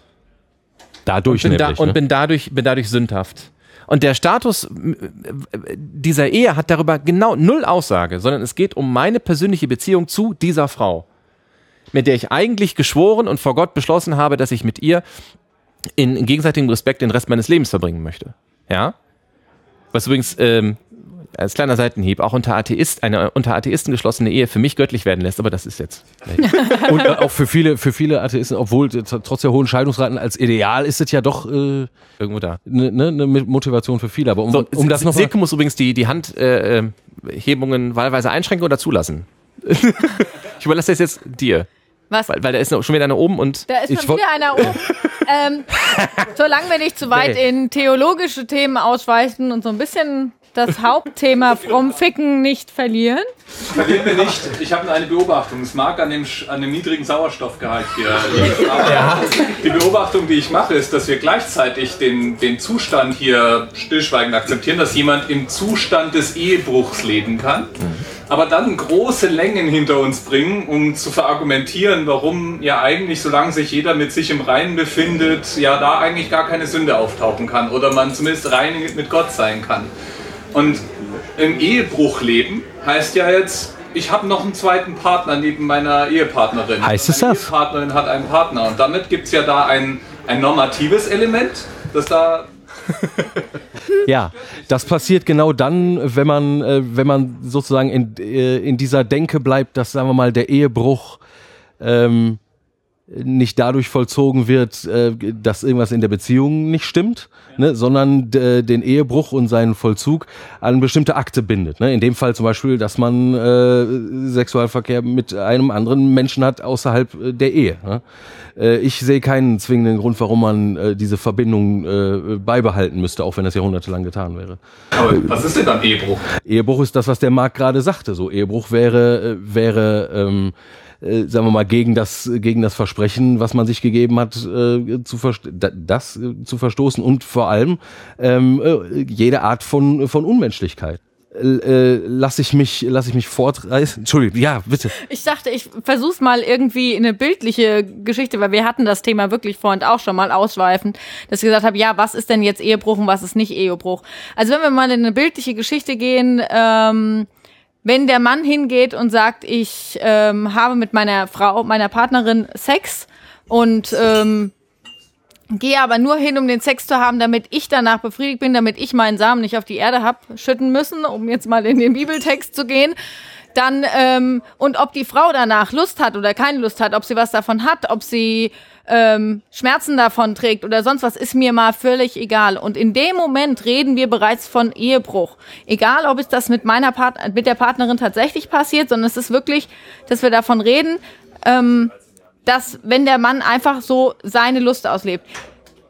Dadurch und bin, nämlich, da, und ne? bin dadurch, bin dadurch sündhaft. Und der Status dieser Ehe hat darüber genau null Aussage, sondern es geht um meine persönliche Beziehung zu dieser Frau, mit der ich eigentlich geschworen und vor Gott beschlossen habe, dass ich mit ihr in gegenseitigem Respekt den Rest meines Lebens verbringen möchte. Ja? Was übrigens ähm, als kleiner Seitenhieb, auch unter Atheist, eine unter Atheisten geschlossene Ehe für mich göttlich werden lässt, aber das ist jetzt. Und auch für viele, für viele Atheisten, obwohl trotz der hohen Scheidungsraten als Ideal ist es ja doch äh, irgendwo da. Eine ne, ne Motivation für viele. Aber um, so, um das noch Silke muss übrigens die, die Handhebungen äh, wahlweise einschränken oder zulassen. ich überlasse das jetzt dir. Was? Weil, weil da ist schon wieder einer oben und. Da ist schon wieder einer oben. ähm, solange wir nicht zu weit nee. in theologische Themen ausweichen und so ein bisschen das Hauptthema vom Ficken nicht verlieren. Verlieren wir nicht. Ich habe eine Beobachtung. Es mag an dem, an dem niedrigen Sauerstoffgehalt hier liegen. Aber ja. die Beobachtung, die ich mache, ist, dass wir gleichzeitig den, den Zustand hier stillschweigend akzeptieren, dass jemand im Zustand des Ehebruchs leben kann. Aber dann große Längen hinter uns bringen, um zu verargumentieren, warum ja eigentlich, solange sich jeder mit sich im Reinen befindet, ja da eigentlich gar keine Sünde auftauchen kann oder man zumindest rein mit Gott sein kann. Und im Ehebruch leben heißt ja jetzt, ich habe noch einen zweiten Partner neben meiner Ehepartnerin. Heißt es das? Die Ehepartnerin hat einen Partner und damit gibt es ja da ein, ein normatives Element, das da ja, das passiert genau dann, wenn man, äh, wenn man sozusagen in, äh, in dieser Denke bleibt, dass, sagen wir mal, der Ehebruch ähm, nicht dadurch vollzogen wird, äh, dass irgendwas in der Beziehung nicht stimmt, ne, sondern äh, den Ehebruch und seinen Vollzug an bestimmte Akte bindet. Ne? In dem Fall zum Beispiel, dass man äh, Sexualverkehr mit einem anderen Menschen hat außerhalb äh, der Ehe. Ne? Ich sehe keinen zwingenden Grund, warum man äh, diese Verbindung äh, beibehalten müsste, auch wenn das jahrhundertelang getan wäre. Aber was ist denn dann Ehebruch? Ehebruch ist das, was der Marc gerade sagte. So Ehebruch wäre wäre ähm, äh, sagen wir mal, gegen das, gegen das Versprechen, was man sich gegeben hat, äh, zu das äh, zu verstoßen und vor allem ähm, äh, jede Art von, von Unmenschlichkeit. Äh, lass ich mich lass ich mich fortreißen? Entschuldigung ja bitte. Ich dachte ich versuch's mal irgendwie in eine bildliche Geschichte weil wir hatten das Thema wirklich vorhin auch schon mal ausschweifend dass ich gesagt habe ja was ist denn jetzt Ehebruch und was ist nicht Ehebruch? Also wenn wir mal in eine bildliche Geschichte gehen ähm, wenn der Mann hingeht und sagt, ich ähm, habe mit meiner Frau, meiner Partnerin Sex und ähm, gehe aber nur hin, um den Sex zu haben, damit ich danach befriedigt bin, damit ich meinen Samen nicht auf die Erde hab schütten müssen, um jetzt mal in den Bibeltext zu gehen. Dann ähm, und ob die Frau danach Lust hat oder keine Lust hat, ob sie was davon hat, ob sie ähm, Schmerzen davon trägt oder sonst was, ist mir mal völlig egal. Und in dem Moment reden wir bereits von Ehebruch. Egal, ob es das mit meiner Part mit der Partnerin tatsächlich passiert, sondern es ist wirklich, dass wir davon reden, ähm, dass wenn der Mann einfach so seine Lust auslebt.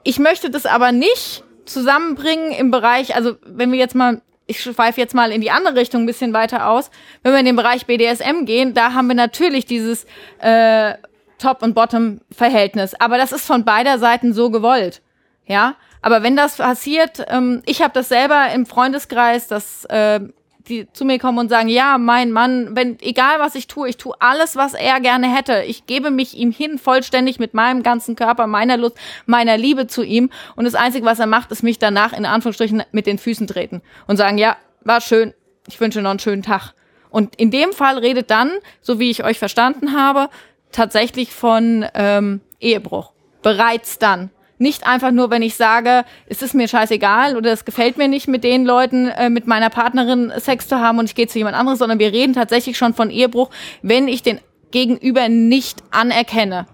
Ich möchte das aber nicht zusammenbringen im Bereich, also wenn wir jetzt mal ich schweife jetzt mal in die andere Richtung ein bisschen weiter aus. Wenn wir in den Bereich BDSM gehen, da haben wir natürlich dieses äh, Top- und Bottom-Verhältnis. Aber das ist von beider Seiten so gewollt. Ja. Aber wenn das passiert, ähm, ich habe das selber im Freundeskreis, dass äh, die zu mir kommen und sagen, ja, mein Mann, wenn egal was ich tue, ich tue alles, was er gerne hätte. Ich gebe mich ihm hin vollständig mit meinem ganzen Körper, meiner Lust, meiner Liebe zu ihm. Und das Einzige, was er macht, ist mich danach in Anführungsstrichen mit den Füßen treten und sagen, ja, war schön, ich wünsche noch einen schönen Tag. Und in dem Fall redet dann, so wie ich euch verstanden habe, tatsächlich von ähm, Ehebruch. Bereits dann. Nicht einfach nur, wenn ich sage, es ist mir scheißegal oder es gefällt mir nicht mit den Leuten, äh, mit meiner Partnerin Sex zu haben und ich gehe zu jemand anderes, sondern wir reden tatsächlich schon von Ehebruch, wenn ich den Gegenüber nicht anerkenne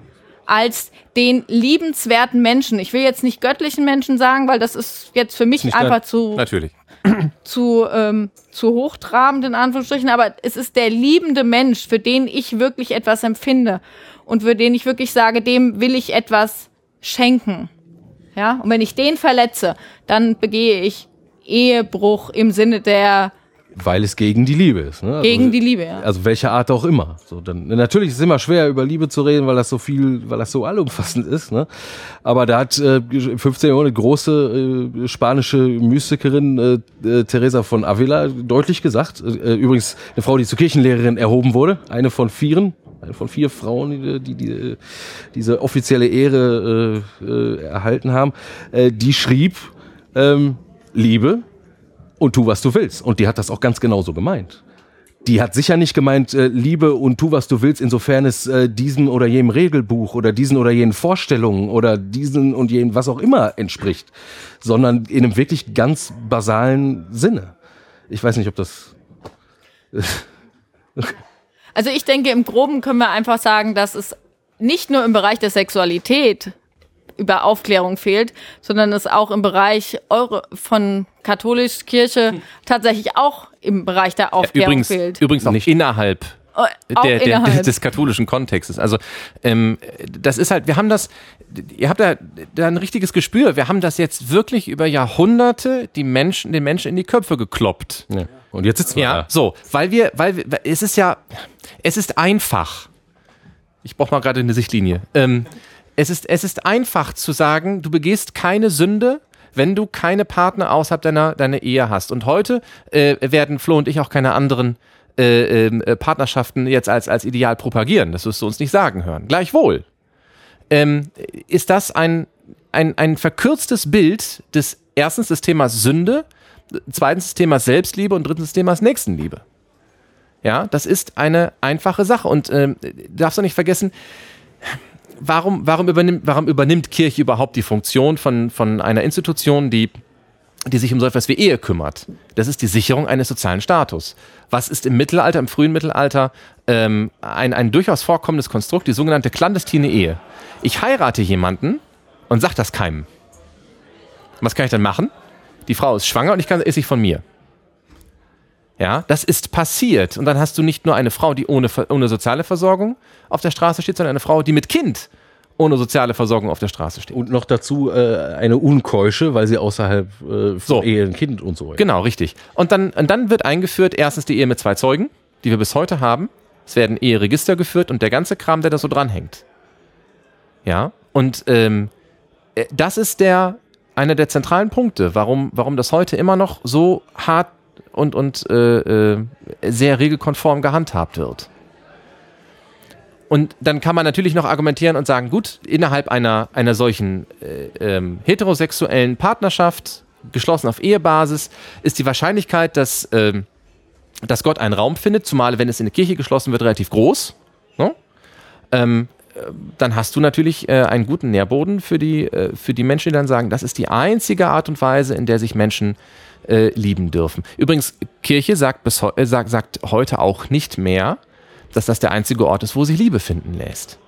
als den liebenswerten Menschen. Ich will jetzt nicht göttlichen Menschen sagen, weil das ist jetzt für mich einfach zu natürlich zu ähm, zu hochtrabend in Anführungsstrichen, aber es ist der liebende Mensch, für den ich wirklich etwas empfinde und für den ich wirklich sage, dem will ich etwas schenken. Ja, und wenn ich den verletze, dann begehe ich Ehebruch im Sinne der weil es gegen die Liebe ist. Ne? Also, gegen die Liebe, ja. Also welche Art auch immer. So, dann, natürlich ist es immer schwer, über Liebe zu reden, weil das so viel, weil das so allumfassend ist. Ne? Aber da hat äh, 15 Jahre eine große äh, spanische Mystikerin äh, äh, Teresa von Avila deutlich gesagt. Äh, übrigens eine Frau, die zur Kirchenlehrerin erhoben wurde, eine von vieren, eine von vier Frauen, die, die, die diese offizielle Ehre äh, äh, erhalten haben, äh, die schrieb, ähm, Liebe und tu, was du willst. Und die hat das auch ganz genauso gemeint. Die hat sicher nicht gemeint, äh, liebe und tu, was du willst, insofern es äh, diesem oder jenem Regelbuch oder diesen oder jenen Vorstellungen oder diesen und jenen, was auch immer entspricht, sondern in einem wirklich ganz basalen Sinne. Ich weiß nicht, ob das. also ich denke, im Groben können wir einfach sagen, dass es nicht nur im Bereich der Sexualität über Aufklärung fehlt, sondern es auch im Bereich Eure von katholisch Kirche tatsächlich auch im Bereich der Aufklärung übrigens, fehlt. Übrigens auch nicht innerhalb der, der, der, des katholischen Kontextes. Also ähm, das ist halt, wir haben das, ihr habt da, da ein richtiges Gespür. Wir haben das jetzt wirklich über Jahrhunderte die Menschen, den Menschen in die Köpfe gekloppt. Ja. Und jetzt sitzen wir ja, da. so, weil wir, weil wir, es ist ja, es ist einfach. Ich brauche mal gerade eine Sichtlinie. Ähm, es ist, es ist einfach zu sagen, du begehst keine Sünde, wenn du keine Partner außerhalb deiner, deiner Ehe hast. Und heute äh, werden Flo und ich auch keine anderen äh, ähm, äh, Partnerschaften jetzt als, als Ideal propagieren. Das wirst du uns nicht sagen hören. Gleichwohl ähm, ist das ein, ein, ein verkürztes Bild des erstens des Themas Sünde, zweitens des Themas Selbstliebe und drittens des Themas Nächstenliebe. Ja, das ist eine einfache Sache. Und ähm, darfst du nicht vergessen, warum, warum, übernimmt, warum übernimmt Kirche überhaupt die Funktion von, von einer Institution, die, die sich um so etwas wie Ehe kümmert? Das ist die Sicherung eines sozialen Status. Was ist im Mittelalter, im frühen Mittelalter, ähm, ein, ein durchaus vorkommendes Konstrukt, die sogenannte clandestine Ehe. Ich heirate jemanden und sag das keinem. Was kann ich dann machen? Die Frau ist schwanger und ich kann, ist sich von mir. Ja, das ist passiert. Und dann hast du nicht nur eine Frau, die ohne, ohne soziale Versorgung auf der Straße steht, sondern eine Frau, die mit Kind ohne soziale Versorgung auf der Straße steht. Und noch dazu äh, eine Unkeusche, weil sie außerhalb äh, so. Ehe ein Kind und so. Genau, richtig. Und dann, und dann wird eingeführt erstens die Ehe mit zwei Zeugen, die wir bis heute haben. Es werden Eheregister geführt und der ganze Kram, der da so dranhängt. Ja, und ähm, äh, das ist der einer der zentralen Punkte, warum, warum das heute immer noch so hart und, und äh, äh, sehr regelkonform gehandhabt wird. Und dann kann man natürlich noch argumentieren und sagen, gut, innerhalb einer, einer solchen äh, ähm, heterosexuellen Partnerschaft, geschlossen auf Ehebasis, ist die Wahrscheinlichkeit, dass, ähm, dass Gott einen Raum findet, zumal wenn es in der Kirche geschlossen wird, relativ groß. Ne? Ähm, dann hast du natürlich äh, einen guten Nährboden für die, äh, für die Menschen, die dann sagen, das ist die einzige Art und Weise, in der sich Menschen äh, lieben dürfen. Übrigens, Kirche sagt, bis äh, sagt, sagt heute auch nicht mehr, dass das der einzige Ort ist, wo sich Liebe finden lässt.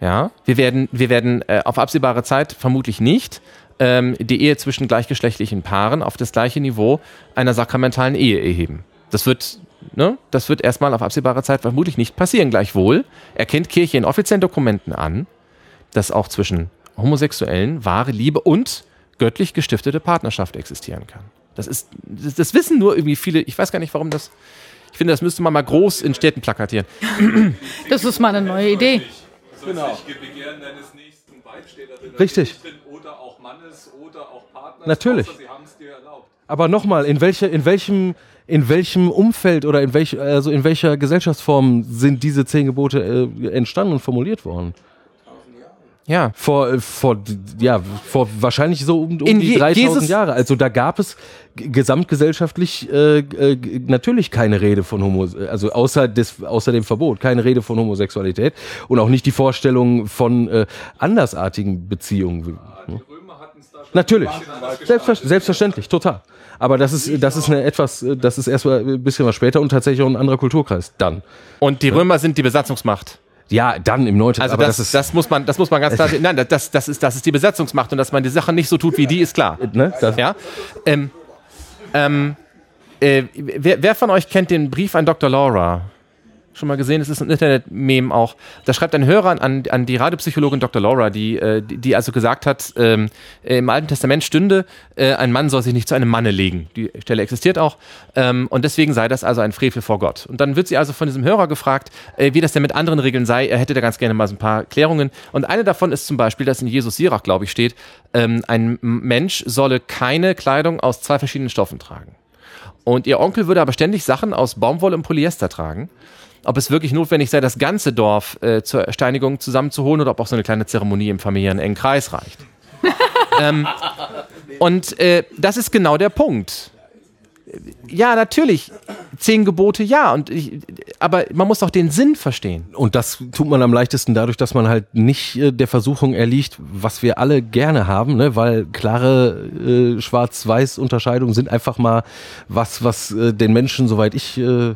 Ja, wir werden, wir werden äh, auf absehbare Zeit vermutlich nicht ähm, die Ehe zwischen gleichgeschlechtlichen Paaren auf das gleiche Niveau einer sakramentalen Ehe erheben. Das wird, ne, das wird erstmal auf absehbare Zeit vermutlich nicht passieren. Gleichwohl erkennt Kirche in offiziellen Dokumenten an, dass auch zwischen Homosexuellen wahre Liebe und göttlich gestiftete Partnerschaft existieren kann. Das ist, das, das wissen nur irgendwie viele. Ich weiß gar nicht, warum das. Ich finde, das müsste man mal groß in Städten plakatieren. Das ist mal eine neue Idee. Genau. Richtig. Oder auch Mannes oder auch Partners. Natürlich. Aber nochmal, in, welche, in, welchem, in welchem Umfeld oder in, welch, also in welcher Gesellschaftsform sind diese zehn Gebote äh, entstanden und formuliert worden? Ja. Vor, äh, vor, ja, vor wahrscheinlich so um, um die 3000 Jesus Jahre. Also da gab es gesamtgesellschaftlich äh, äh, natürlich keine Rede von Homo, also außer, des, außer dem Verbot, keine Rede von Homosexualität und auch nicht die Vorstellung von äh, andersartigen Beziehungen. Hm? Natürlich, Selbstver selbstverständlich, total. Aber das ist, das ist eine etwas, das ist erstmal ein bisschen was später und tatsächlich auch ein anderer Kulturkreis dann. Und die Römer sind die Besatzungsmacht. Ja, dann im 19. Also das, das, das, muss man, das muss man ganz klar sehen. Nein, das, das, ist, das ist die Besetzungsmacht und dass man die Sachen nicht so tut wie die, ist klar. Ne? ja. Ähm, ähm, äh, wer, wer von euch kennt den Brief an Dr. Laura? Schon mal gesehen, es ist ein Internet-Meme auch. Da schreibt ein Hörer an, an die Radiopsychologin Dr. Laura, die, äh, die also gesagt hat, ähm, im Alten Testament stünde, äh, ein Mann soll sich nicht zu einem Manne legen. Die Stelle existiert auch. Ähm, und deswegen sei das also ein Frevel vor Gott. Und dann wird sie also von diesem Hörer gefragt, äh, wie das denn mit anderen Regeln sei. Er hätte da ganz gerne mal so ein paar Klärungen. Und eine davon ist zum Beispiel, dass in Jesus Sirach, glaube ich, steht, ähm, ein Mensch solle keine Kleidung aus zwei verschiedenen Stoffen tragen. Und ihr Onkel würde aber ständig Sachen aus Baumwolle und Polyester tragen ob es wirklich notwendig sei, das ganze Dorf äh, zur Steinigung zusammenzuholen oder ob auch so eine kleine Zeremonie im familiären engen Kreis reicht. ähm, und äh, das ist genau der Punkt. Ja, natürlich. zehn Gebote, ja. Und ich, aber man muss auch den Sinn verstehen. Und das tut man am leichtesten dadurch, dass man halt nicht äh, der Versuchung erliegt, was wir alle gerne haben, ne? weil klare äh, Schwarz-Weiß-Unterscheidungen sind einfach mal was, was äh, den Menschen, soweit ich äh,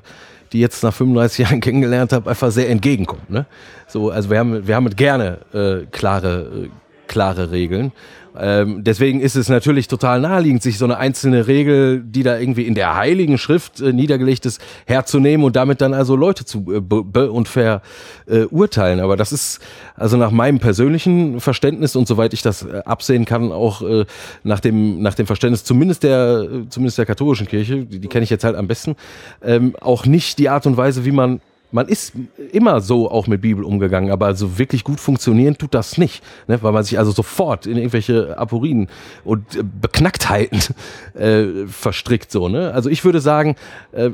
die jetzt nach 35 Jahren kennengelernt habe, einfach sehr entgegenkommt. Ne? So, also wir haben, wir haben gerne äh, klare, äh, klare Regeln. Ähm, deswegen ist es natürlich total naheliegend, sich so eine einzelne Regel, die da irgendwie in der Heiligen Schrift äh, niedergelegt ist, herzunehmen und damit dann also Leute zu äh, be und verurteilen. Äh, Aber das ist also nach meinem persönlichen Verständnis und soweit ich das äh, absehen kann, auch äh, nach dem nach dem Verständnis zumindest der zumindest der katholischen Kirche, die, die kenne ich jetzt halt am besten, ähm, auch nicht die Art und Weise, wie man man ist immer so auch mit Bibel umgegangen, aber so wirklich gut funktionieren tut das nicht, ne? weil man sich also sofort in irgendwelche Aporien und äh, Beknacktheiten äh, verstrickt so. Ne? Also ich würde sagen, äh,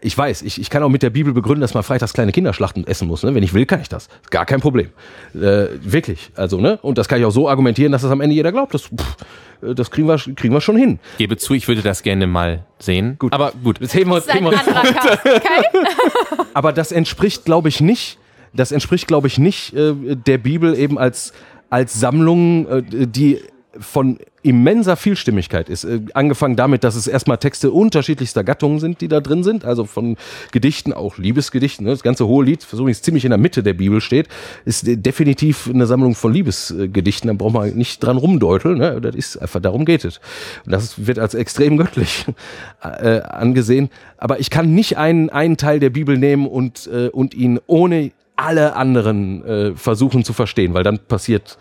ich weiß, ich, ich kann auch mit der Bibel begründen, dass man freitags kleine Kinderschlachten essen muss. Ne? Wenn ich will, kann ich das. Gar kein Problem. Äh, wirklich. Also, ne? Und das kann ich auch so argumentieren, dass das am Ende jeder glaubt. Das, pff, äh, das kriegen wir, kriegen wir schon hin. Gebe zu, ich würde das gerne mal sehen. Gut. Aber gut, jetzt heben wir, das heben wir okay? Aber das entspricht, glaube ich, nicht, das entspricht, glaube ich, nicht äh, der Bibel eben als, als Sammlung, äh, die von immenser Vielstimmigkeit ist. Äh, angefangen damit, dass es erstmal Texte unterschiedlichster Gattungen sind, die da drin sind, also von Gedichten, auch Liebesgedichten. Ne? Das ganze hohe Lied, was übrigens ziemlich in der Mitte der Bibel steht, ist definitiv eine Sammlung von Liebesgedichten. Da braucht man nicht dran rumdeuteln. Ne? Das ist einfach, darum geht es. Und das wird als extrem göttlich äh, angesehen. Aber ich kann nicht einen, einen Teil der Bibel nehmen und, äh, und ihn ohne alle anderen äh, versuchen zu verstehen, weil dann passiert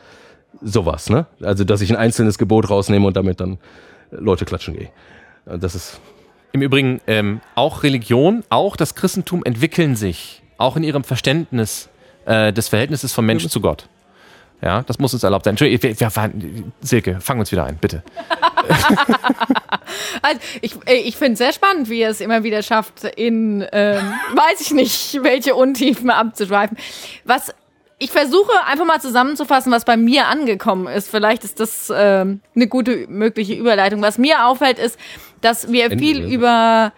sowas, ne? Also, dass ich ein einzelnes Gebot rausnehme und damit dann Leute klatschen gehe. Das ist. Im Übrigen, ähm, auch Religion, auch das Christentum entwickeln sich, auch in ihrem Verständnis äh, des Verhältnisses von Mensch ja. zu Gott. Ja, das muss uns erlaubt sein. Entschuldigung, wir, wir, Silke, fang uns wieder ein, bitte. also ich, ich finde es sehr spannend, wie er es immer wieder schafft, in, ähm, weiß ich nicht, welche Untiefen abzuschweifen. Was ich versuche einfach mal zusammenzufassen, was bei mir angekommen ist. Vielleicht ist das äh, eine gute mögliche Überleitung. Was mir auffällt, ist, dass wir viel über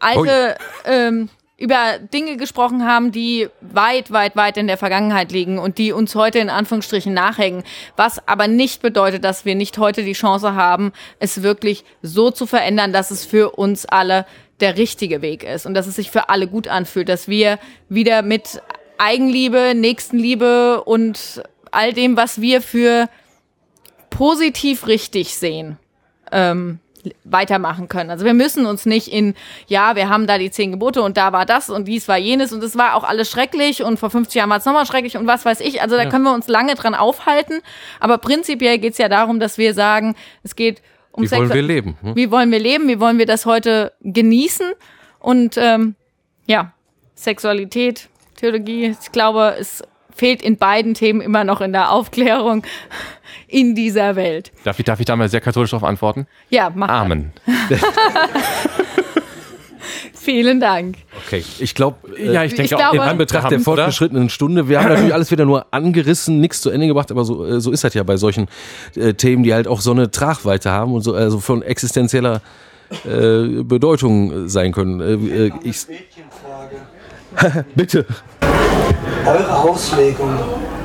alte, ähm, über Dinge gesprochen haben, die weit, weit, weit in der Vergangenheit liegen und die uns heute in Anführungsstrichen nachhängen. Was aber nicht bedeutet, dass wir nicht heute die Chance haben, es wirklich so zu verändern, dass es für uns alle der richtige Weg ist und dass es sich für alle gut anfühlt, dass wir wieder mit Eigenliebe, Nächstenliebe und all dem, was wir für positiv richtig sehen, ähm, weitermachen können. Also wir müssen uns nicht in, ja, wir haben da die zehn Gebote und da war das und dies war jenes und es war auch alles schrecklich und vor 50 Jahren war es nochmal schrecklich und was weiß ich. Also da ja. können wir uns lange dran aufhalten. Aber prinzipiell geht es ja darum, dass wir sagen, es geht um Wie Sex wollen wir leben? Hm? Wie wollen wir leben? Wie wollen wir das heute genießen? Und ähm, ja, Sexualität, Theologie. Ich glaube, es fehlt in beiden Themen immer noch in der Aufklärung in dieser Welt. Darf ich, darf ich da mal sehr katholisch darauf antworten? Ja, mach Amen. Vielen Dank. Okay, ich glaube, äh, ja, ich denke ich auch glaube, in Anbetracht der fortgeschrittenen Stunde, wir haben natürlich alles wieder nur angerissen, nichts zu Ende gebracht, aber so, äh, so ist das ja bei solchen äh, Themen, die halt auch so eine Tragweite haben und so also von existenzieller äh, Bedeutung sein können. Äh, äh ich, Bitte. Eure Auslegung,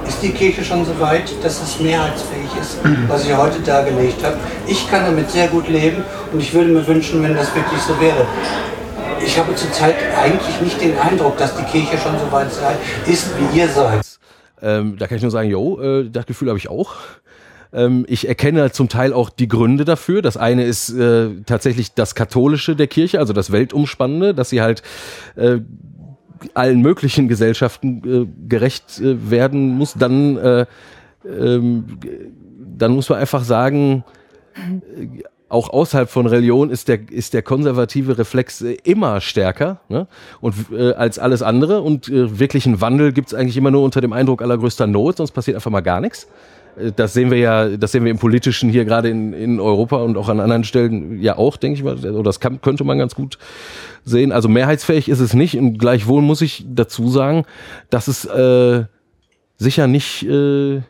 ist die Kirche schon so weit, dass es mehrheitsfähig ist, was ihr heute dargelegt habt? Ich kann damit sehr gut leben und ich würde mir wünschen, wenn das wirklich so wäre. Ich habe zurzeit eigentlich nicht den Eindruck, dass die Kirche schon so weit sei, ist, wie ihr seid. Ähm, da kann ich nur sagen, jo, äh, das Gefühl habe ich auch. Ähm, ich erkenne zum Teil auch die Gründe dafür. Das eine ist äh, tatsächlich das Katholische der Kirche, also das Weltumspannende, dass sie halt äh, allen möglichen Gesellschaften äh, gerecht äh, werden muss, dann, äh, ähm, dann muss man einfach sagen, äh, auch außerhalb von Religion ist der, ist der konservative Reflex äh, immer stärker ne? und, äh, als alles andere. Und äh, wirklichen Wandel gibt's eigentlich immer nur unter dem Eindruck allergrößter Not, sonst passiert einfach mal gar nichts. Äh, das sehen wir ja, das sehen wir im Politischen hier gerade in, in Europa und auch an anderen Stellen ja auch, denke ich mal. Oder das kann, könnte man ganz gut sehen. Also mehrheitsfähig ist es nicht. Und gleichwohl muss ich dazu sagen, dass es äh, sicher nicht äh,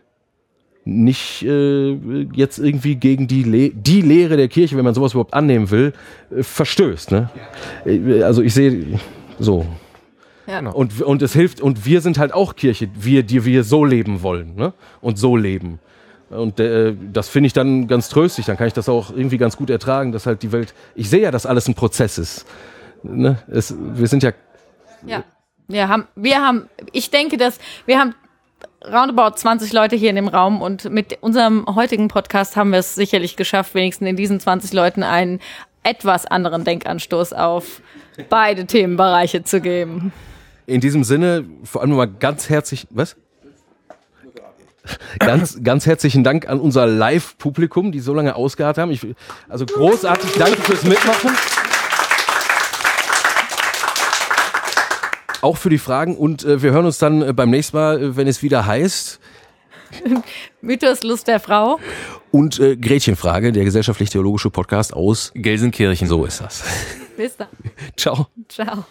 nicht äh, jetzt irgendwie gegen die, Le die Lehre der Kirche, wenn man sowas überhaupt annehmen will, äh, verstößt. Ne? Äh, also ich sehe so. Ja. Und, und es hilft, und wir sind halt auch Kirche, wir, die wir so leben wollen ne? und so leben. Und äh, das finde ich dann ganz tröstlich, dann kann ich das auch irgendwie ganz gut ertragen, dass halt die Welt, ich sehe ja, dass alles ein Prozess ist. Ne? Es, wir sind ja. Ja. Wir haben, wir haben, ich denke, dass wir haben roundabout 20 Leute hier in dem Raum und mit unserem heutigen Podcast haben wir es sicherlich geschafft, wenigstens in diesen 20 Leuten einen etwas anderen Denkanstoß auf beide Themenbereiche zu geben. In diesem Sinne, vor allem mal ganz herzlich, was? Ganz, ganz herzlichen Dank an unser Live-Publikum, die so lange ausgeharrt haben. Ich, also großartig, danke fürs Mitmachen. auch für die Fragen und äh, wir hören uns dann äh, beim nächsten Mal, äh, wenn es wieder heißt. Mythos Lust der Frau. Und äh, Gretchenfrage, der gesellschaftlich-theologische Podcast aus Gelsenkirchen. So ist das. Bis dann. Ciao. Ciao.